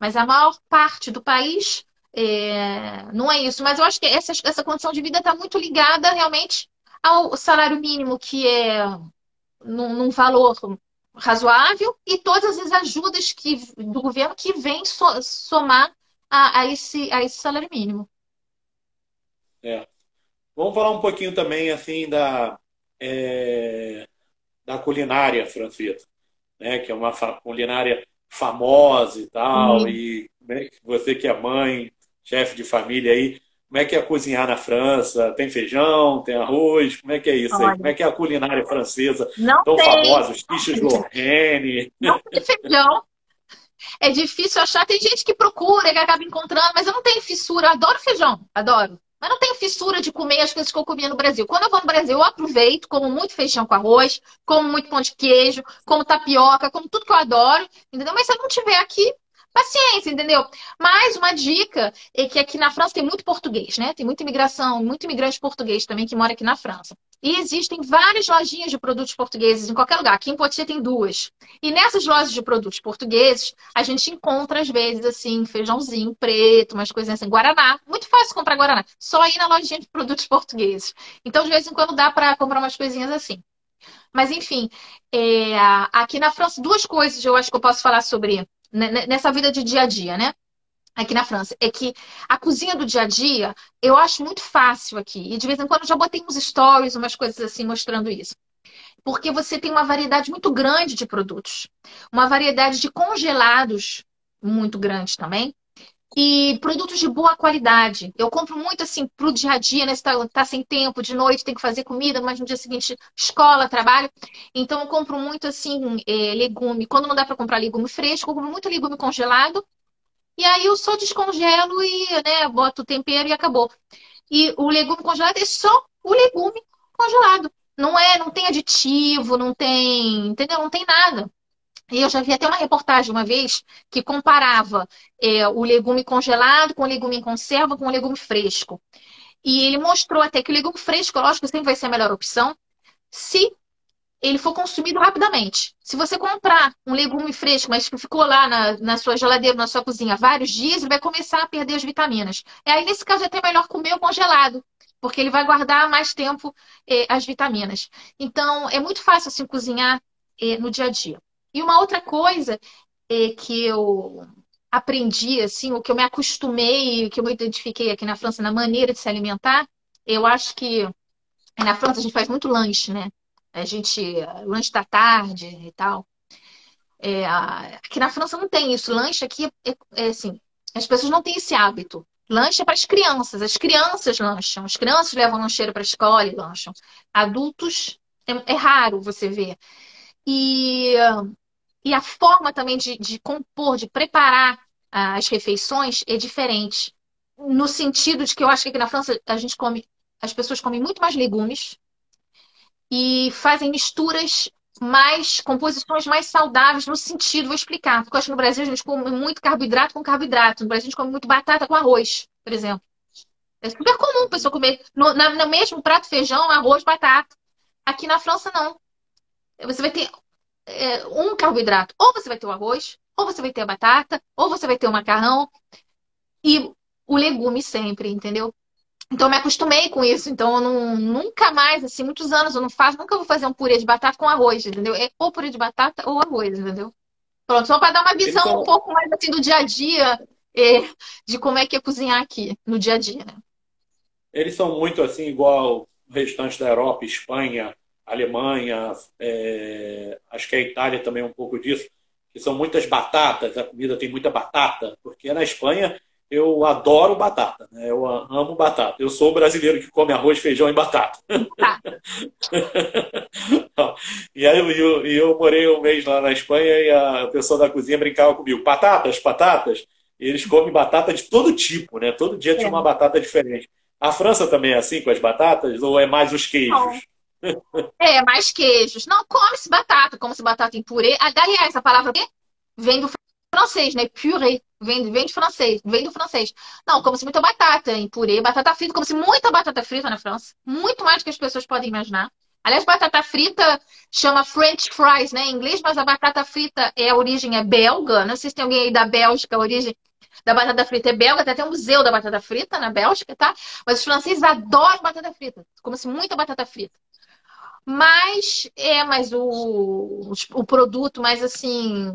mas a maior parte do país é, não é isso. Mas eu acho que essa, essa condição de vida está muito ligada realmente ao salário mínimo, que é num, num valor razoável, e todas as ajudas que, do governo que vêm so, somar a, a, esse, a esse salário mínimo. É. Vamos falar um pouquinho também assim da, é, da culinária francesa, né? que é uma culinária famosa e tal, uhum. e né, você que é mãe, chefe de família aí, como é que é cozinhar na França? Tem feijão, tem arroz? Como é que é isso Olha, aí? Como é que é a culinária francesa não tão tem, famosa? Os quiches <laughs> Lorraine? Não tem feijão. É difícil achar. Tem gente que procura, que acaba encontrando, mas eu não tenho fissura. Eu adoro feijão, adoro. Mas não tenho fissura de comer as coisas que eu comia no Brasil. Quando eu vou no Brasil, eu aproveito, como muito feijão com arroz, como muito pão de queijo, como tapioca, como tudo que eu adoro, entendeu? Mas se eu não tiver aqui, paciência, entendeu? Mais uma dica é que aqui na França tem muito português, né? Tem muita imigração, muito imigrante português também que mora aqui na França. E existem várias lojinhas de produtos portugueses em qualquer lugar. Aqui em Poitiers tem duas. E nessas lojas de produtos portugueses, a gente encontra às vezes assim, feijãozinho preto, umas coisinhas assim, guaraná. Muito fácil comprar guaraná. Só ir na lojinha de produtos <laughs> portugueses. Então, de vez em quando dá para comprar umas coisinhas assim. Mas enfim, é... aqui na França, duas coisas eu acho que eu posso falar sobre nessa vida de dia a dia, né? Aqui na França, é que a cozinha do dia a dia eu acho muito fácil aqui. E de vez em quando eu já botei uns stories, umas coisas assim mostrando isso. Porque você tem uma variedade muito grande de produtos, uma variedade de congelados muito grande também e produtos de boa qualidade. Eu compro muito assim para o dia a dia, né? Você tá, tá, sem tempo, de noite tem que fazer comida, mas no dia seguinte escola, trabalho. Então eu compro muito assim é, legume. Quando não dá para comprar legume fresco, eu compro muito legume congelado. E aí eu só descongelo e né, boto o tempero e acabou. E o legume congelado é só o legume congelado. Não é, não tem aditivo, não tem, entendeu? Não tem nada. E eu já vi até uma reportagem uma vez que comparava é, o legume congelado com o legume em conserva com o legume fresco. E ele mostrou até que o legume fresco, lógico, sempre vai ser a melhor opção se ele for consumido rapidamente. Se você comprar um legume fresco, mas que ficou lá na, na sua geladeira, na sua cozinha vários dias, ele vai começar a perder as vitaminas. E aí, nesse caso, é até melhor comer o congelado, porque ele vai guardar mais tempo eh, as vitaminas. Então, é muito fácil assim cozinhar eh, no dia a dia. E uma outra coisa é que eu aprendi, assim, o que eu me acostumei, o que eu me identifiquei aqui na França na maneira de se alimentar, eu acho que na França a gente faz muito lanche, né? A gente, lanche da tarde e tal. É, aqui na França não tem isso. Lanche aqui é, é assim, as pessoas não têm esse hábito. Lanche é para as crianças. As crianças lancham. As crianças levam lancheira para a escola e lancham. Adultos é, é raro você ver. E e a forma também de, de compor, de preparar ah, as refeições é diferente. No sentido de que eu acho que aqui na França a gente come, as pessoas comem muito mais legumes e fazem misturas mais, composições mais saudáveis no sentido, vou explicar, porque eu acho que no Brasil a gente come muito carboidrato com carboidrato, no Brasil a gente come muito batata com arroz, por exemplo. É super comum a pessoa comer no, na, no mesmo prato feijão, arroz, batata. Aqui na França não. Você vai ter é, um carboidrato. Ou você vai ter o arroz, ou você vai ter a batata, ou você vai ter o macarrão e o legume sempre, entendeu? Então me acostumei com isso. Então eu não, nunca mais, assim, muitos anos eu não faço, nunca vou fazer um purê de batata com arroz, entendeu? É ou purê de batata ou arroz, entendeu? Pronto, só para dar uma visão então... um pouco mais assim do dia a dia é, de como é que é cozinhar aqui no dia a dia, né? Eles são muito assim, igual o restante da Europa, Espanha, Alemanha, é, acho que a Itália também é um pouco disso, que são muitas batatas, a comida tem muita batata, porque na Espanha eu adoro batata, né? eu amo batata. Eu sou o brasileiro que come arroz, feijão e batata. <laughs> e aí eu, eu, eu, morei um mês lá na Espanha e a pessoa da cozinha brincava comigo, batatas, batatas. E eles comem batata de todo tipo, né? Todo dia tinha é. uma batata diferente. A França também é assim com as batatas ou é mais os queijos? Não. É, mais queijos. Não, come-se batata, come-se batata em purê. Aliás, a palavra vem do francês, né? Purê. Vem, vem de francês, vem do francês. Não, come-se muita batata em purê, batata frita, come-se muita batata frita na França. Muito mais do que as pessoas podem imaginar. Aliás, batata frita chama French fries, né, em inglês, mas a batata frita é a origem é belga. Não sei se tem alguém aí da Bélgica, a origem da batata frita é belga, até tem um museu da batata frita na Bélgica, tá? Mas os franceses adoram batata frita. Come-se muita batata frita. Mas é, mas o, o produto mais assim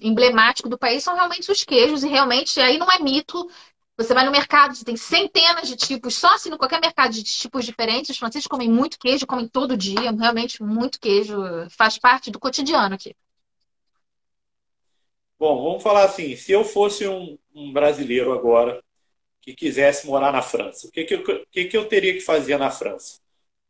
emblemático do país são realmente os queijos e realmente aí não é mito. Você vai no mercado, você tem centenas de tipos, só assim no qualquer mercado de tipos diferentes. Os franceses comem muito queijo, comem todo dia, realmente muito queijo, faz parte do cotidiano aqui. Bom, vamos falar assim, se eu fosse um, um brasileiro agora que quisesse morar na França, o que, que, eu, que, que eu teria que fazer na França?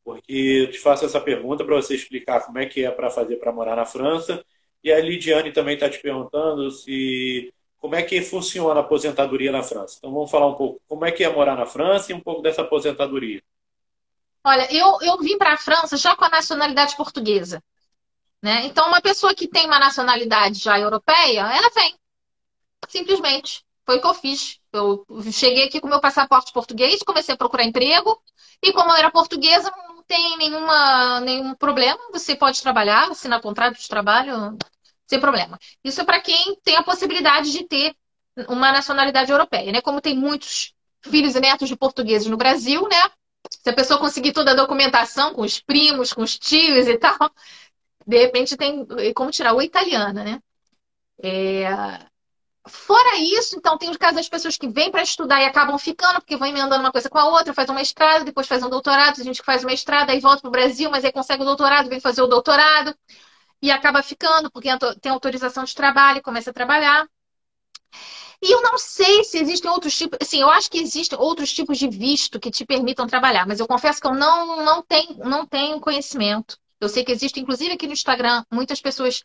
Porque eu te faço essa pergunta para você explicar como é que é para fazer para morar na França. E a Lidiane também está te perguntando se como é que funciona a aposentadoria na França. Então vamos falar um pouco como é que é morar na França e um pouco dessa aposentadoria. Olha, eu, eu vim para a França já com a nacionalidade portuguesa. Né? Então, uma pessoa que tem uma nacionalidade já europeia, ela vem. Simplesmente. Foi o que eu fiz. Eu cheguei aqui com meu passaporte português, comecei a procurar emprego, e como eu era portuguesa, tem nenhuma, nenhum problema. Você pode trabalhar, assinar contrato de trabalho, sem problema. Isso é para quem tem a possibilidade de ter uma nacionalidade europeia, né? Como tem muitos filhos e netos de portugueses no Brasil, né? Se a pessoa conseguir toda a documentação com os primos, com os tios e tal, de repente tem como tirar o italiana, né? É, Fora isso, então, tem os casos das pessoas que vêm para estudar e acabam ficando, porque vão emendando uma coisa com a outra, faz um mestrado, depois faz um doutorado, tem gente faz o mestrado, aí volta para o Brasil, mas aí consegue o doutorado, vem fazer o doutorado, e acaba ficando, porque tem autorização de trabalho, começa a trabalhar. E eu não sei se existem outros tipos, assim, eu acho que existem outros tipos de visto que te permitam trabalhar, mas eu confesso que eu não, não, tenho, não tenho conhecimento. Eu sei que existe, inclusive aqui no Instagram, muitas pessoas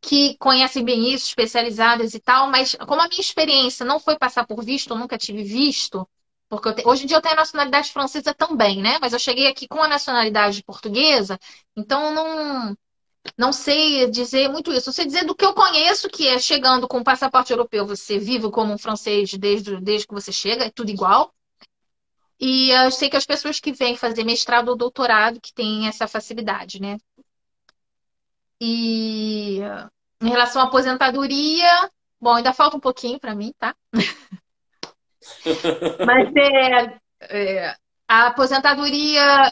que conhecem bem isso, especializadas e tal, mas como a minha experiência não foi passar por visto, eu nunca tive visto, porque te... hoje em dia eu tenho a nacionalidade francesa também, né? Mas eu cheguei aqui com a nacionalidade portuguesa, então não não sei dizer muito isso. Eu sei dizer do que eu conheço, que é chegando com o passaporte europeu, você vive como um francês desde, desde que você chega, é tudo igual. E eu sei que as pessoas que vêm fazer mestrado ou doutorado que têm essa facilidade, né? E em relação à aposentadoria, bom, ainda falta um pouquinho para mim, tá? <laughs> Mas é, é, a aposentadoria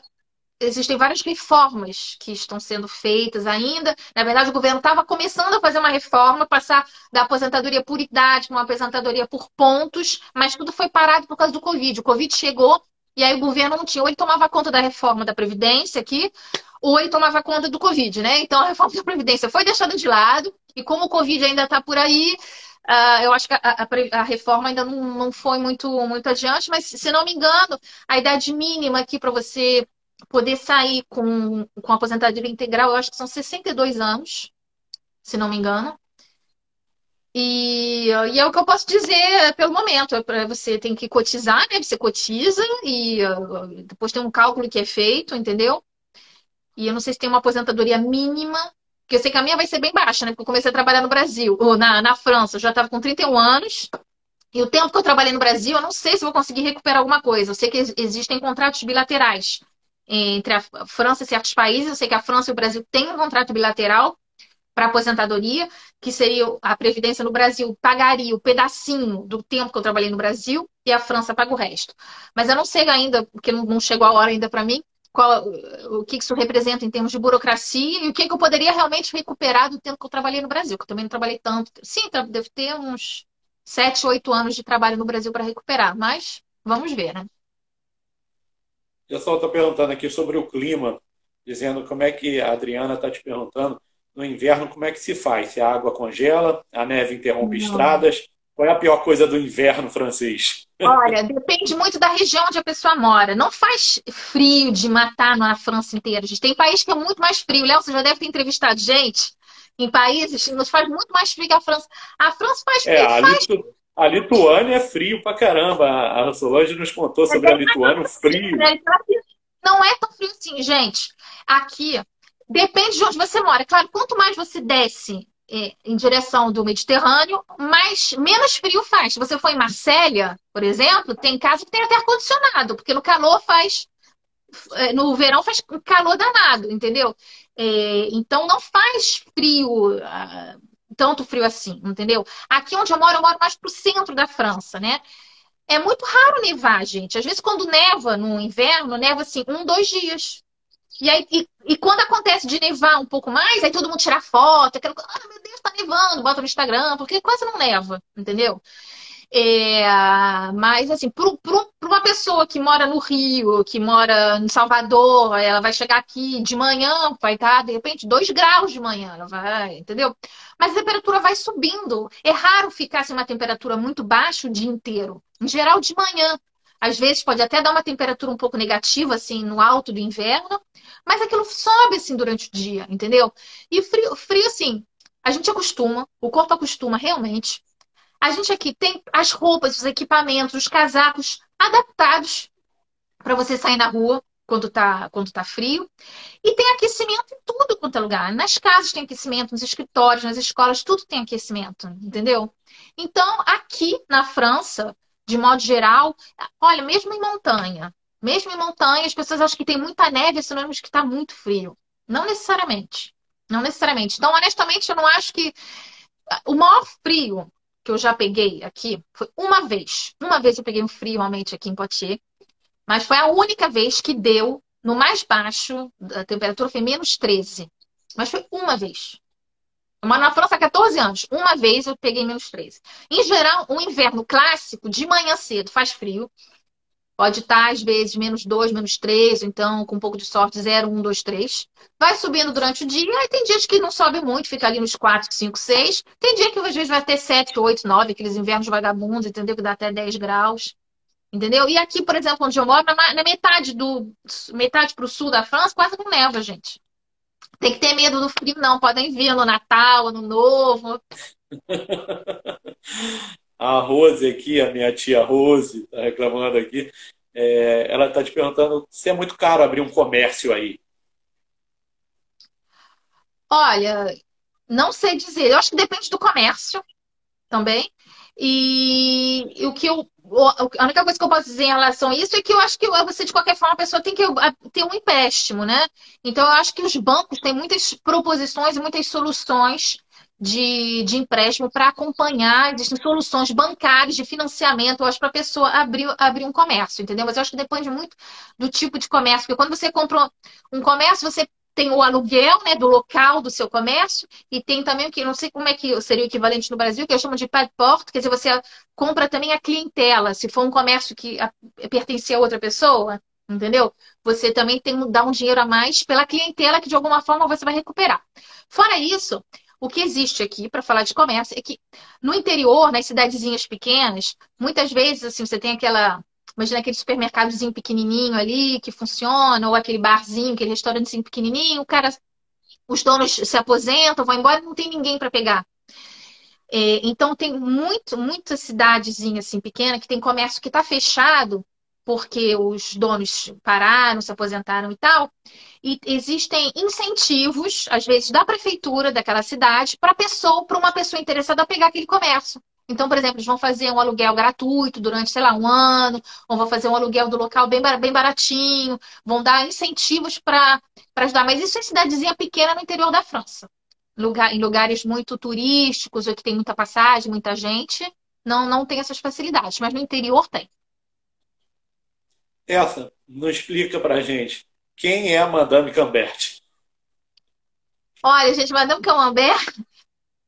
existem várias reformas que estão sendo feitas ainda. Na verdade, o governo estava começando a fazer uma reforma, passar da aposentadoria por idade para uma aposentadoria por pontos, mas tudo foi parado por causa do Covid. O Covid chegou e aí o governo não tinha, ou ele tomava conta da reforma da Previdência aqui, ele tomava conta do Covid, né? Então a reforma da Previdência foi deixada de lado, e como o Covid ainda está por aí, uh, eu acho que a, a, a, reforma ainda não, não foi muito, muito adiante, mas se não me engano, a idade mínima aqui para você poder sair com, com aposentadoria integral, eu acho que são 62 anos, se não me engano. E, e, é o que eu posso dizer pelo momento. É você tem que cotizar, né? Você cotiza e uh, depois tem um cálculo que é feito, entendeu? E eu não sei se tem uma aposentadoria mínima, porque eu sei que a minha vai ser bem baixa, né? Porque eu comecei a trabalhar no Brasil, ou na, na França, eu já estava com 31 anos. E o tempo que eu trabalhei no Brasil, eu não sei se vou conseguir recuperar alguma coisa. Eu sei que existem contratos bilaterais entre a França e certos países. Eu sei que a França e o Brasil têm um contrato bilateral para aposentadoria, que seria a Previdência no Brasil pagaria o pedacinho do tempo que eu trabalhei no Brasil e a França paga o resto. Mas eu não sei ainda, porque não chegou a hora ainda para mim, qual, o que isso representa em termos de burocracia e o que, eu poderia realmente recuperar do tempo que eu trabalhei no Brasil, que eu também não trabalhei tanto. Sim, deve ter uns 7, 8 anos de trabalho no Brasil para recuperar, mas vamos ver, né? O pessoal está perguntando aqui sobre o clima, dizendo como é que a Adriana está te perguntando no inverno como é que se faz? Se a água congela, a neve interrompe não. estradas, qual é a pior coisa do inverno francês? Olha, depende muito da região onde a pessoa mora. Não faz frio de matar na França inteira. A gente tem país que é muito mais frio. Léo, você já deve ter entrevistado gente em países que nos faz muito mais frio que a França. A França faz é, frio. É, a, faz... Litu... a Lituânia é frio pra caramba. A Solange nos contou sobre a Lituânia, o frio. Não é tão frio assim, gente. Aqui, depende de onde você mora. Claro, quanto mais você desce é, em direção do Mediterrâneo, mais, menos frio faz. Se você for em Marsella, por exemplo, tem casa que tem até ar-condicionado, porque no calor faz. É, no verão faz calor danado, entendeu? É, então não faz frio, ah, tanto frio assim, entendeu? Aqui onde eu moro, eu moro mais pro centro da França, né? É muito raro nevar, gente. Às vezes, quando neva no inverno, neva assim, um, dois dias. E, aí, e, e, quando acontece de nevar um pouco mais, aí todo mundo tira foto, aquela coisa, ah, meu Deus, tá nevando, bota no Instagram, porque quase não neva, entendeu? É, mas, assim, para uma pessoa que mora no Rio, que mora em Salvador, ela vai chegar aqui de manhã, vai estar, de repente, 2 graus de manhã, ela vai, entendeu? Mas a temperatura vai subindo. É raro ficar assim, uma temperatura muito baixa o dia inteiro. Em geral, de manhã. Às vezes pode até dar uma temperatura um pouco negativa, assim, no alto do inverno, mas aquilo sobe, assim, durante o dia, entendeu? E frio, frio assim, a gente acostuma, o corpo acostuma realmente. A gente aqui tem as roupas, os equipamentos, os casacos adaptados para você sair na rua quando tá, quando tá frio. E tem aquecimento em tudo quanto é lugar. Nas casas tem aquecimento, nos escritórios, nas escolas, tudo tem aquecimento, entendeu? Então, aqui na França, de modo geral, olha, mesmo em montanha, mesmo em montanha, as pessoas acham que tem muita neve, é sinônimo de que está muito frio. Não necessariamente. Não necessariamente. Então, honestamente, eu não acho que. O maior frio que eu já peguei aqui foi uma vez. Uma vez eu peguei um frio realmente aqui em Poitiers, mas foi a única vez que deu no mais baixo, a temperatura foi menos 13. Mas foi uma vez. Moro na França há 14 anos. Uma vez eu peguei menos 13. Em geral, um inverno clássico, de manhã cedo, faz frio. Pode estar, às vezes, menos 2, menos 3, então, com um pouco de sorte, 0, 1, 2, 3. Vai subindo durante o dia, aí tem dias que não sobe muito, fica ali nos 4, 5, 6. Tem dia que às vezes vai ter 7, 8, 9, aqueles invernos vagabundos, entendeu? Que dá até 10 graus. Entendeu? E aqui, por exemplo, onde eu moro, na metade do metade para o sul da França, quase não neva, gente. Tem que ter medo do frio, não. Podem vir no Natal, Ano Novo. <laughs> A Rose aqui, a minha tia Rose, está reclamando aqui. É, ela está te perguntando se é muito caro abrir um comércio aí. Olha, não sei dizer. Eu acho que depende do comércio também. E, e o que eu a única coisa que eu posso dizer em relação a isso é que eu acho que você, de qualquer forma, a pessoa tem que ter um empréstimo, né? Então, eu acho que os bancos têm muitas proposições e muitas soluções de, de empréstimo para acompanhar, existem soluções bancárias de financiamento, eu acho, para a pessoa abrir, abrir um comércio, entendeu? Mas eu acho que depende muito do tipo de comércio, porque quando você compra um comércio, você tem o aluguel né, do local do seu comércio e tem também o que, não sei como é que seria o equivalente no Brasil, que eu chamo de pad port, quer dizer, você compra também a clientela, se for um comércio que pertence a outra pessoa, entendeu? Você também tem que dar um dinheiro a mais pela clientela que de alguma forma você vai recuperar. Fora isso, o que existe aqui, para falar de comércio, é que no interior, nas cidadezinhas pequenas, muitas vezes assim, você tem aquela. Imagina aquele supermercadozinho pequenininho ali que funciona, ou aquele barzinho, aquele restaurantezinho pequenininho, o cara, os donos se aposentam, vão embora, não tem ninguém para pegar. É, então tem muito, muita cidadezinha assim pequena que tem comércio que está fechado porque os donos pararam, se aposentaram e tal. E existem incentivos, às vezes, da prefeitura daquela cidade, para pessoa, para uma pessoa interessada a pegar aquele comércio. Então, por exemplo, eles vão fazer um aluguel gratuito durante, sei lá, um ano, ou vão fazer um aluguel do local bem, bem baratinho, vão dar incentivos para ajudar. Mas isso é cidadezinha pequena no interior da França. Lugar, em lugares muito turísticos, ou que tem muita passagem, muita gente, não, não tem essas facilidades. Mas no interior tem. Essa, não explica pra gente quem é a Madame Cambert. Olha, gente, Madame Camembert,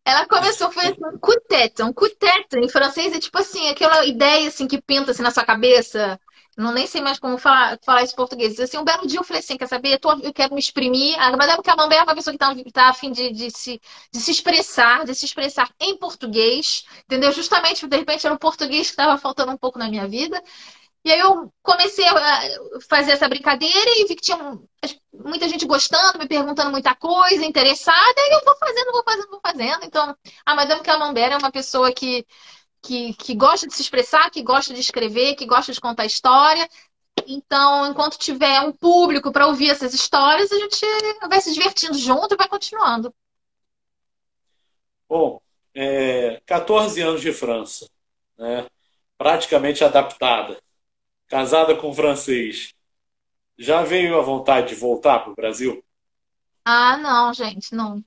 ela começou, foi um coup tête, um coup tête em francês é tipo assim, aquela ideia assim que pinta assim na sua cabeça, não nem sei mais como falar, falar isso em português. Assim, um belo dia eu falei assim, quer saber? Eu, tô, eu quero me exprimir. A Madame Camembert é uma pessoa que está tá a fim de, de, se, de se expressar, de se expressar em português, entendeu? Justamente, de repente, era o português que estava faltando um pouco na minha vida. E aí eu comecei a fazer essa brincadeira e vi que tinha muita gente gostando, me perguntando muita coisa, interessada, e eu vou fazendo, vou fazendo, vou fazendo. Então, a Madame Camembert é uma pessoa que, que, que gosta de se expressar, que gosta de escrever, que gosta de contar história. Então, enquanto tiver um público para ouvir essas histórias, a gente vai se divertindo junto e vai continuando. Bom, é, 14 anos de França, né? praticamente adaptada, casada com francês. Já veio a vontade de voltar para o Brasil? Ah, não, gente, não.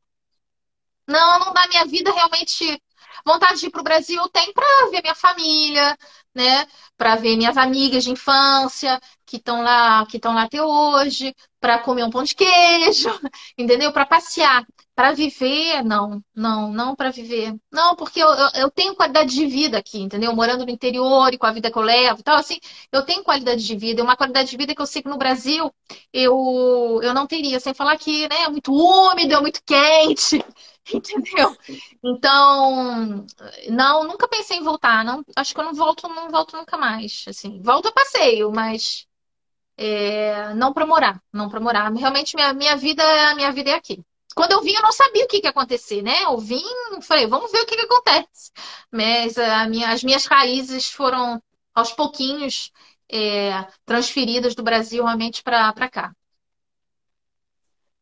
Não, não dá minha vida realmente. Vontade de ir para o Brasil tem para ver minha família, né? Para ver minhas amigas de infância que estão lá, que estão lá até hoje, para comer um pão de queijo, <laughs> entendeu? Para passear, para viver, não, não, não para viver, não, porque eu, eu, eu, tenho qualidade de vida aqui, entendeu? Morando no interior e com a vida que eu levo, e tal, assim, eu tenho qualidade de vida, uma qualidade de vida que eu sei que no Brasil eu, eu não teria, sem falar que, né, é muito úmido, é muito quente. <laughs> Entendeu? Então, não, nunca pensei em voltar. Não, acho que eu não volto, não volto nunca mais. Assim, volto a passeio, mas é, não para morar, não para morar. Realmente minha, minha vida, minha vida é aqui. Quando eu vim, eu não sabia o que, que ia acontecer, né? Eu vim, falei, vamos ver o que, que acontece. Mas minha, as minhas raízes foram aos pouquinhos é, transferidas do Brasil realmente para cá.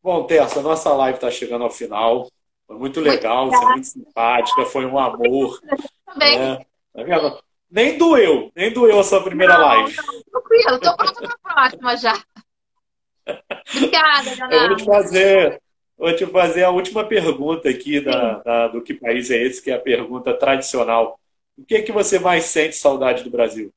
Bom, Terça, nossa live está chegando ao final. Foi muito legal, é muito simpática, foi um amor. Também. Né? Tá nem doeu, nem doeu a sua primeira não, live. Não, tranquilo, estou pronta para a próxima já. Obrigada, Dona. Eu vou te fazer, vou te fazer a última pergunta aqui da, da, do Que País é Esse, que é a pergunta tradicional. O que é que você mais sente saudade do Brasil?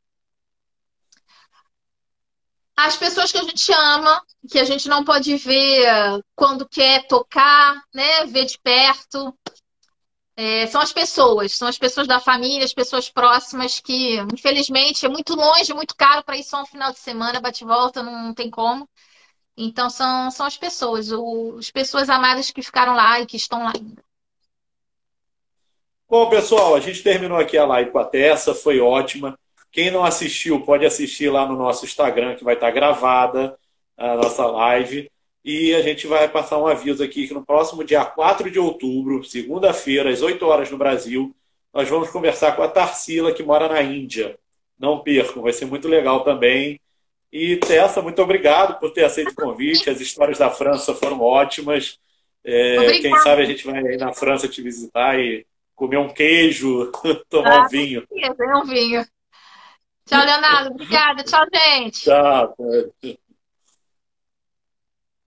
As pessoas que a gente ama, que a gente não pode ver quando quer tocar, né? Ver de perto. É, são as pessoas, são as pessoas da família, as pessoas próximas que, infelizmente, é muito longe, muito caro para ir só um final de semana, bate-volta, não, não tem como. Então, são, são as pessoas, o, as pessoas amadas que ficaram lá e que estão lá ainda. Bom, pessoal, a gente terminou aqui a live com a Tessa, foi ótima. Quem não assistiu, pode assistir lá no nosso Instagram, que vai estar gravada a nossa live. E a gente vai passar um aviso aqui que no próximo dia 4 de outubro, segunda-feira, às 8 horas no Brasil, nós vamos conversar com a Tarsila, que mora na Índia. Não percam, vai ser muito legal também. E Tessa, muito obrigado por ter aceito o convite. As histórias da França foram ótimas. É, quem sabe a gente vai aí na França te visitar e comer um queijo, <laughs> tomar ah, um vinho. É um vinho. Tchau, Leonardo. Obrigada. Tchau, gente. Tchau.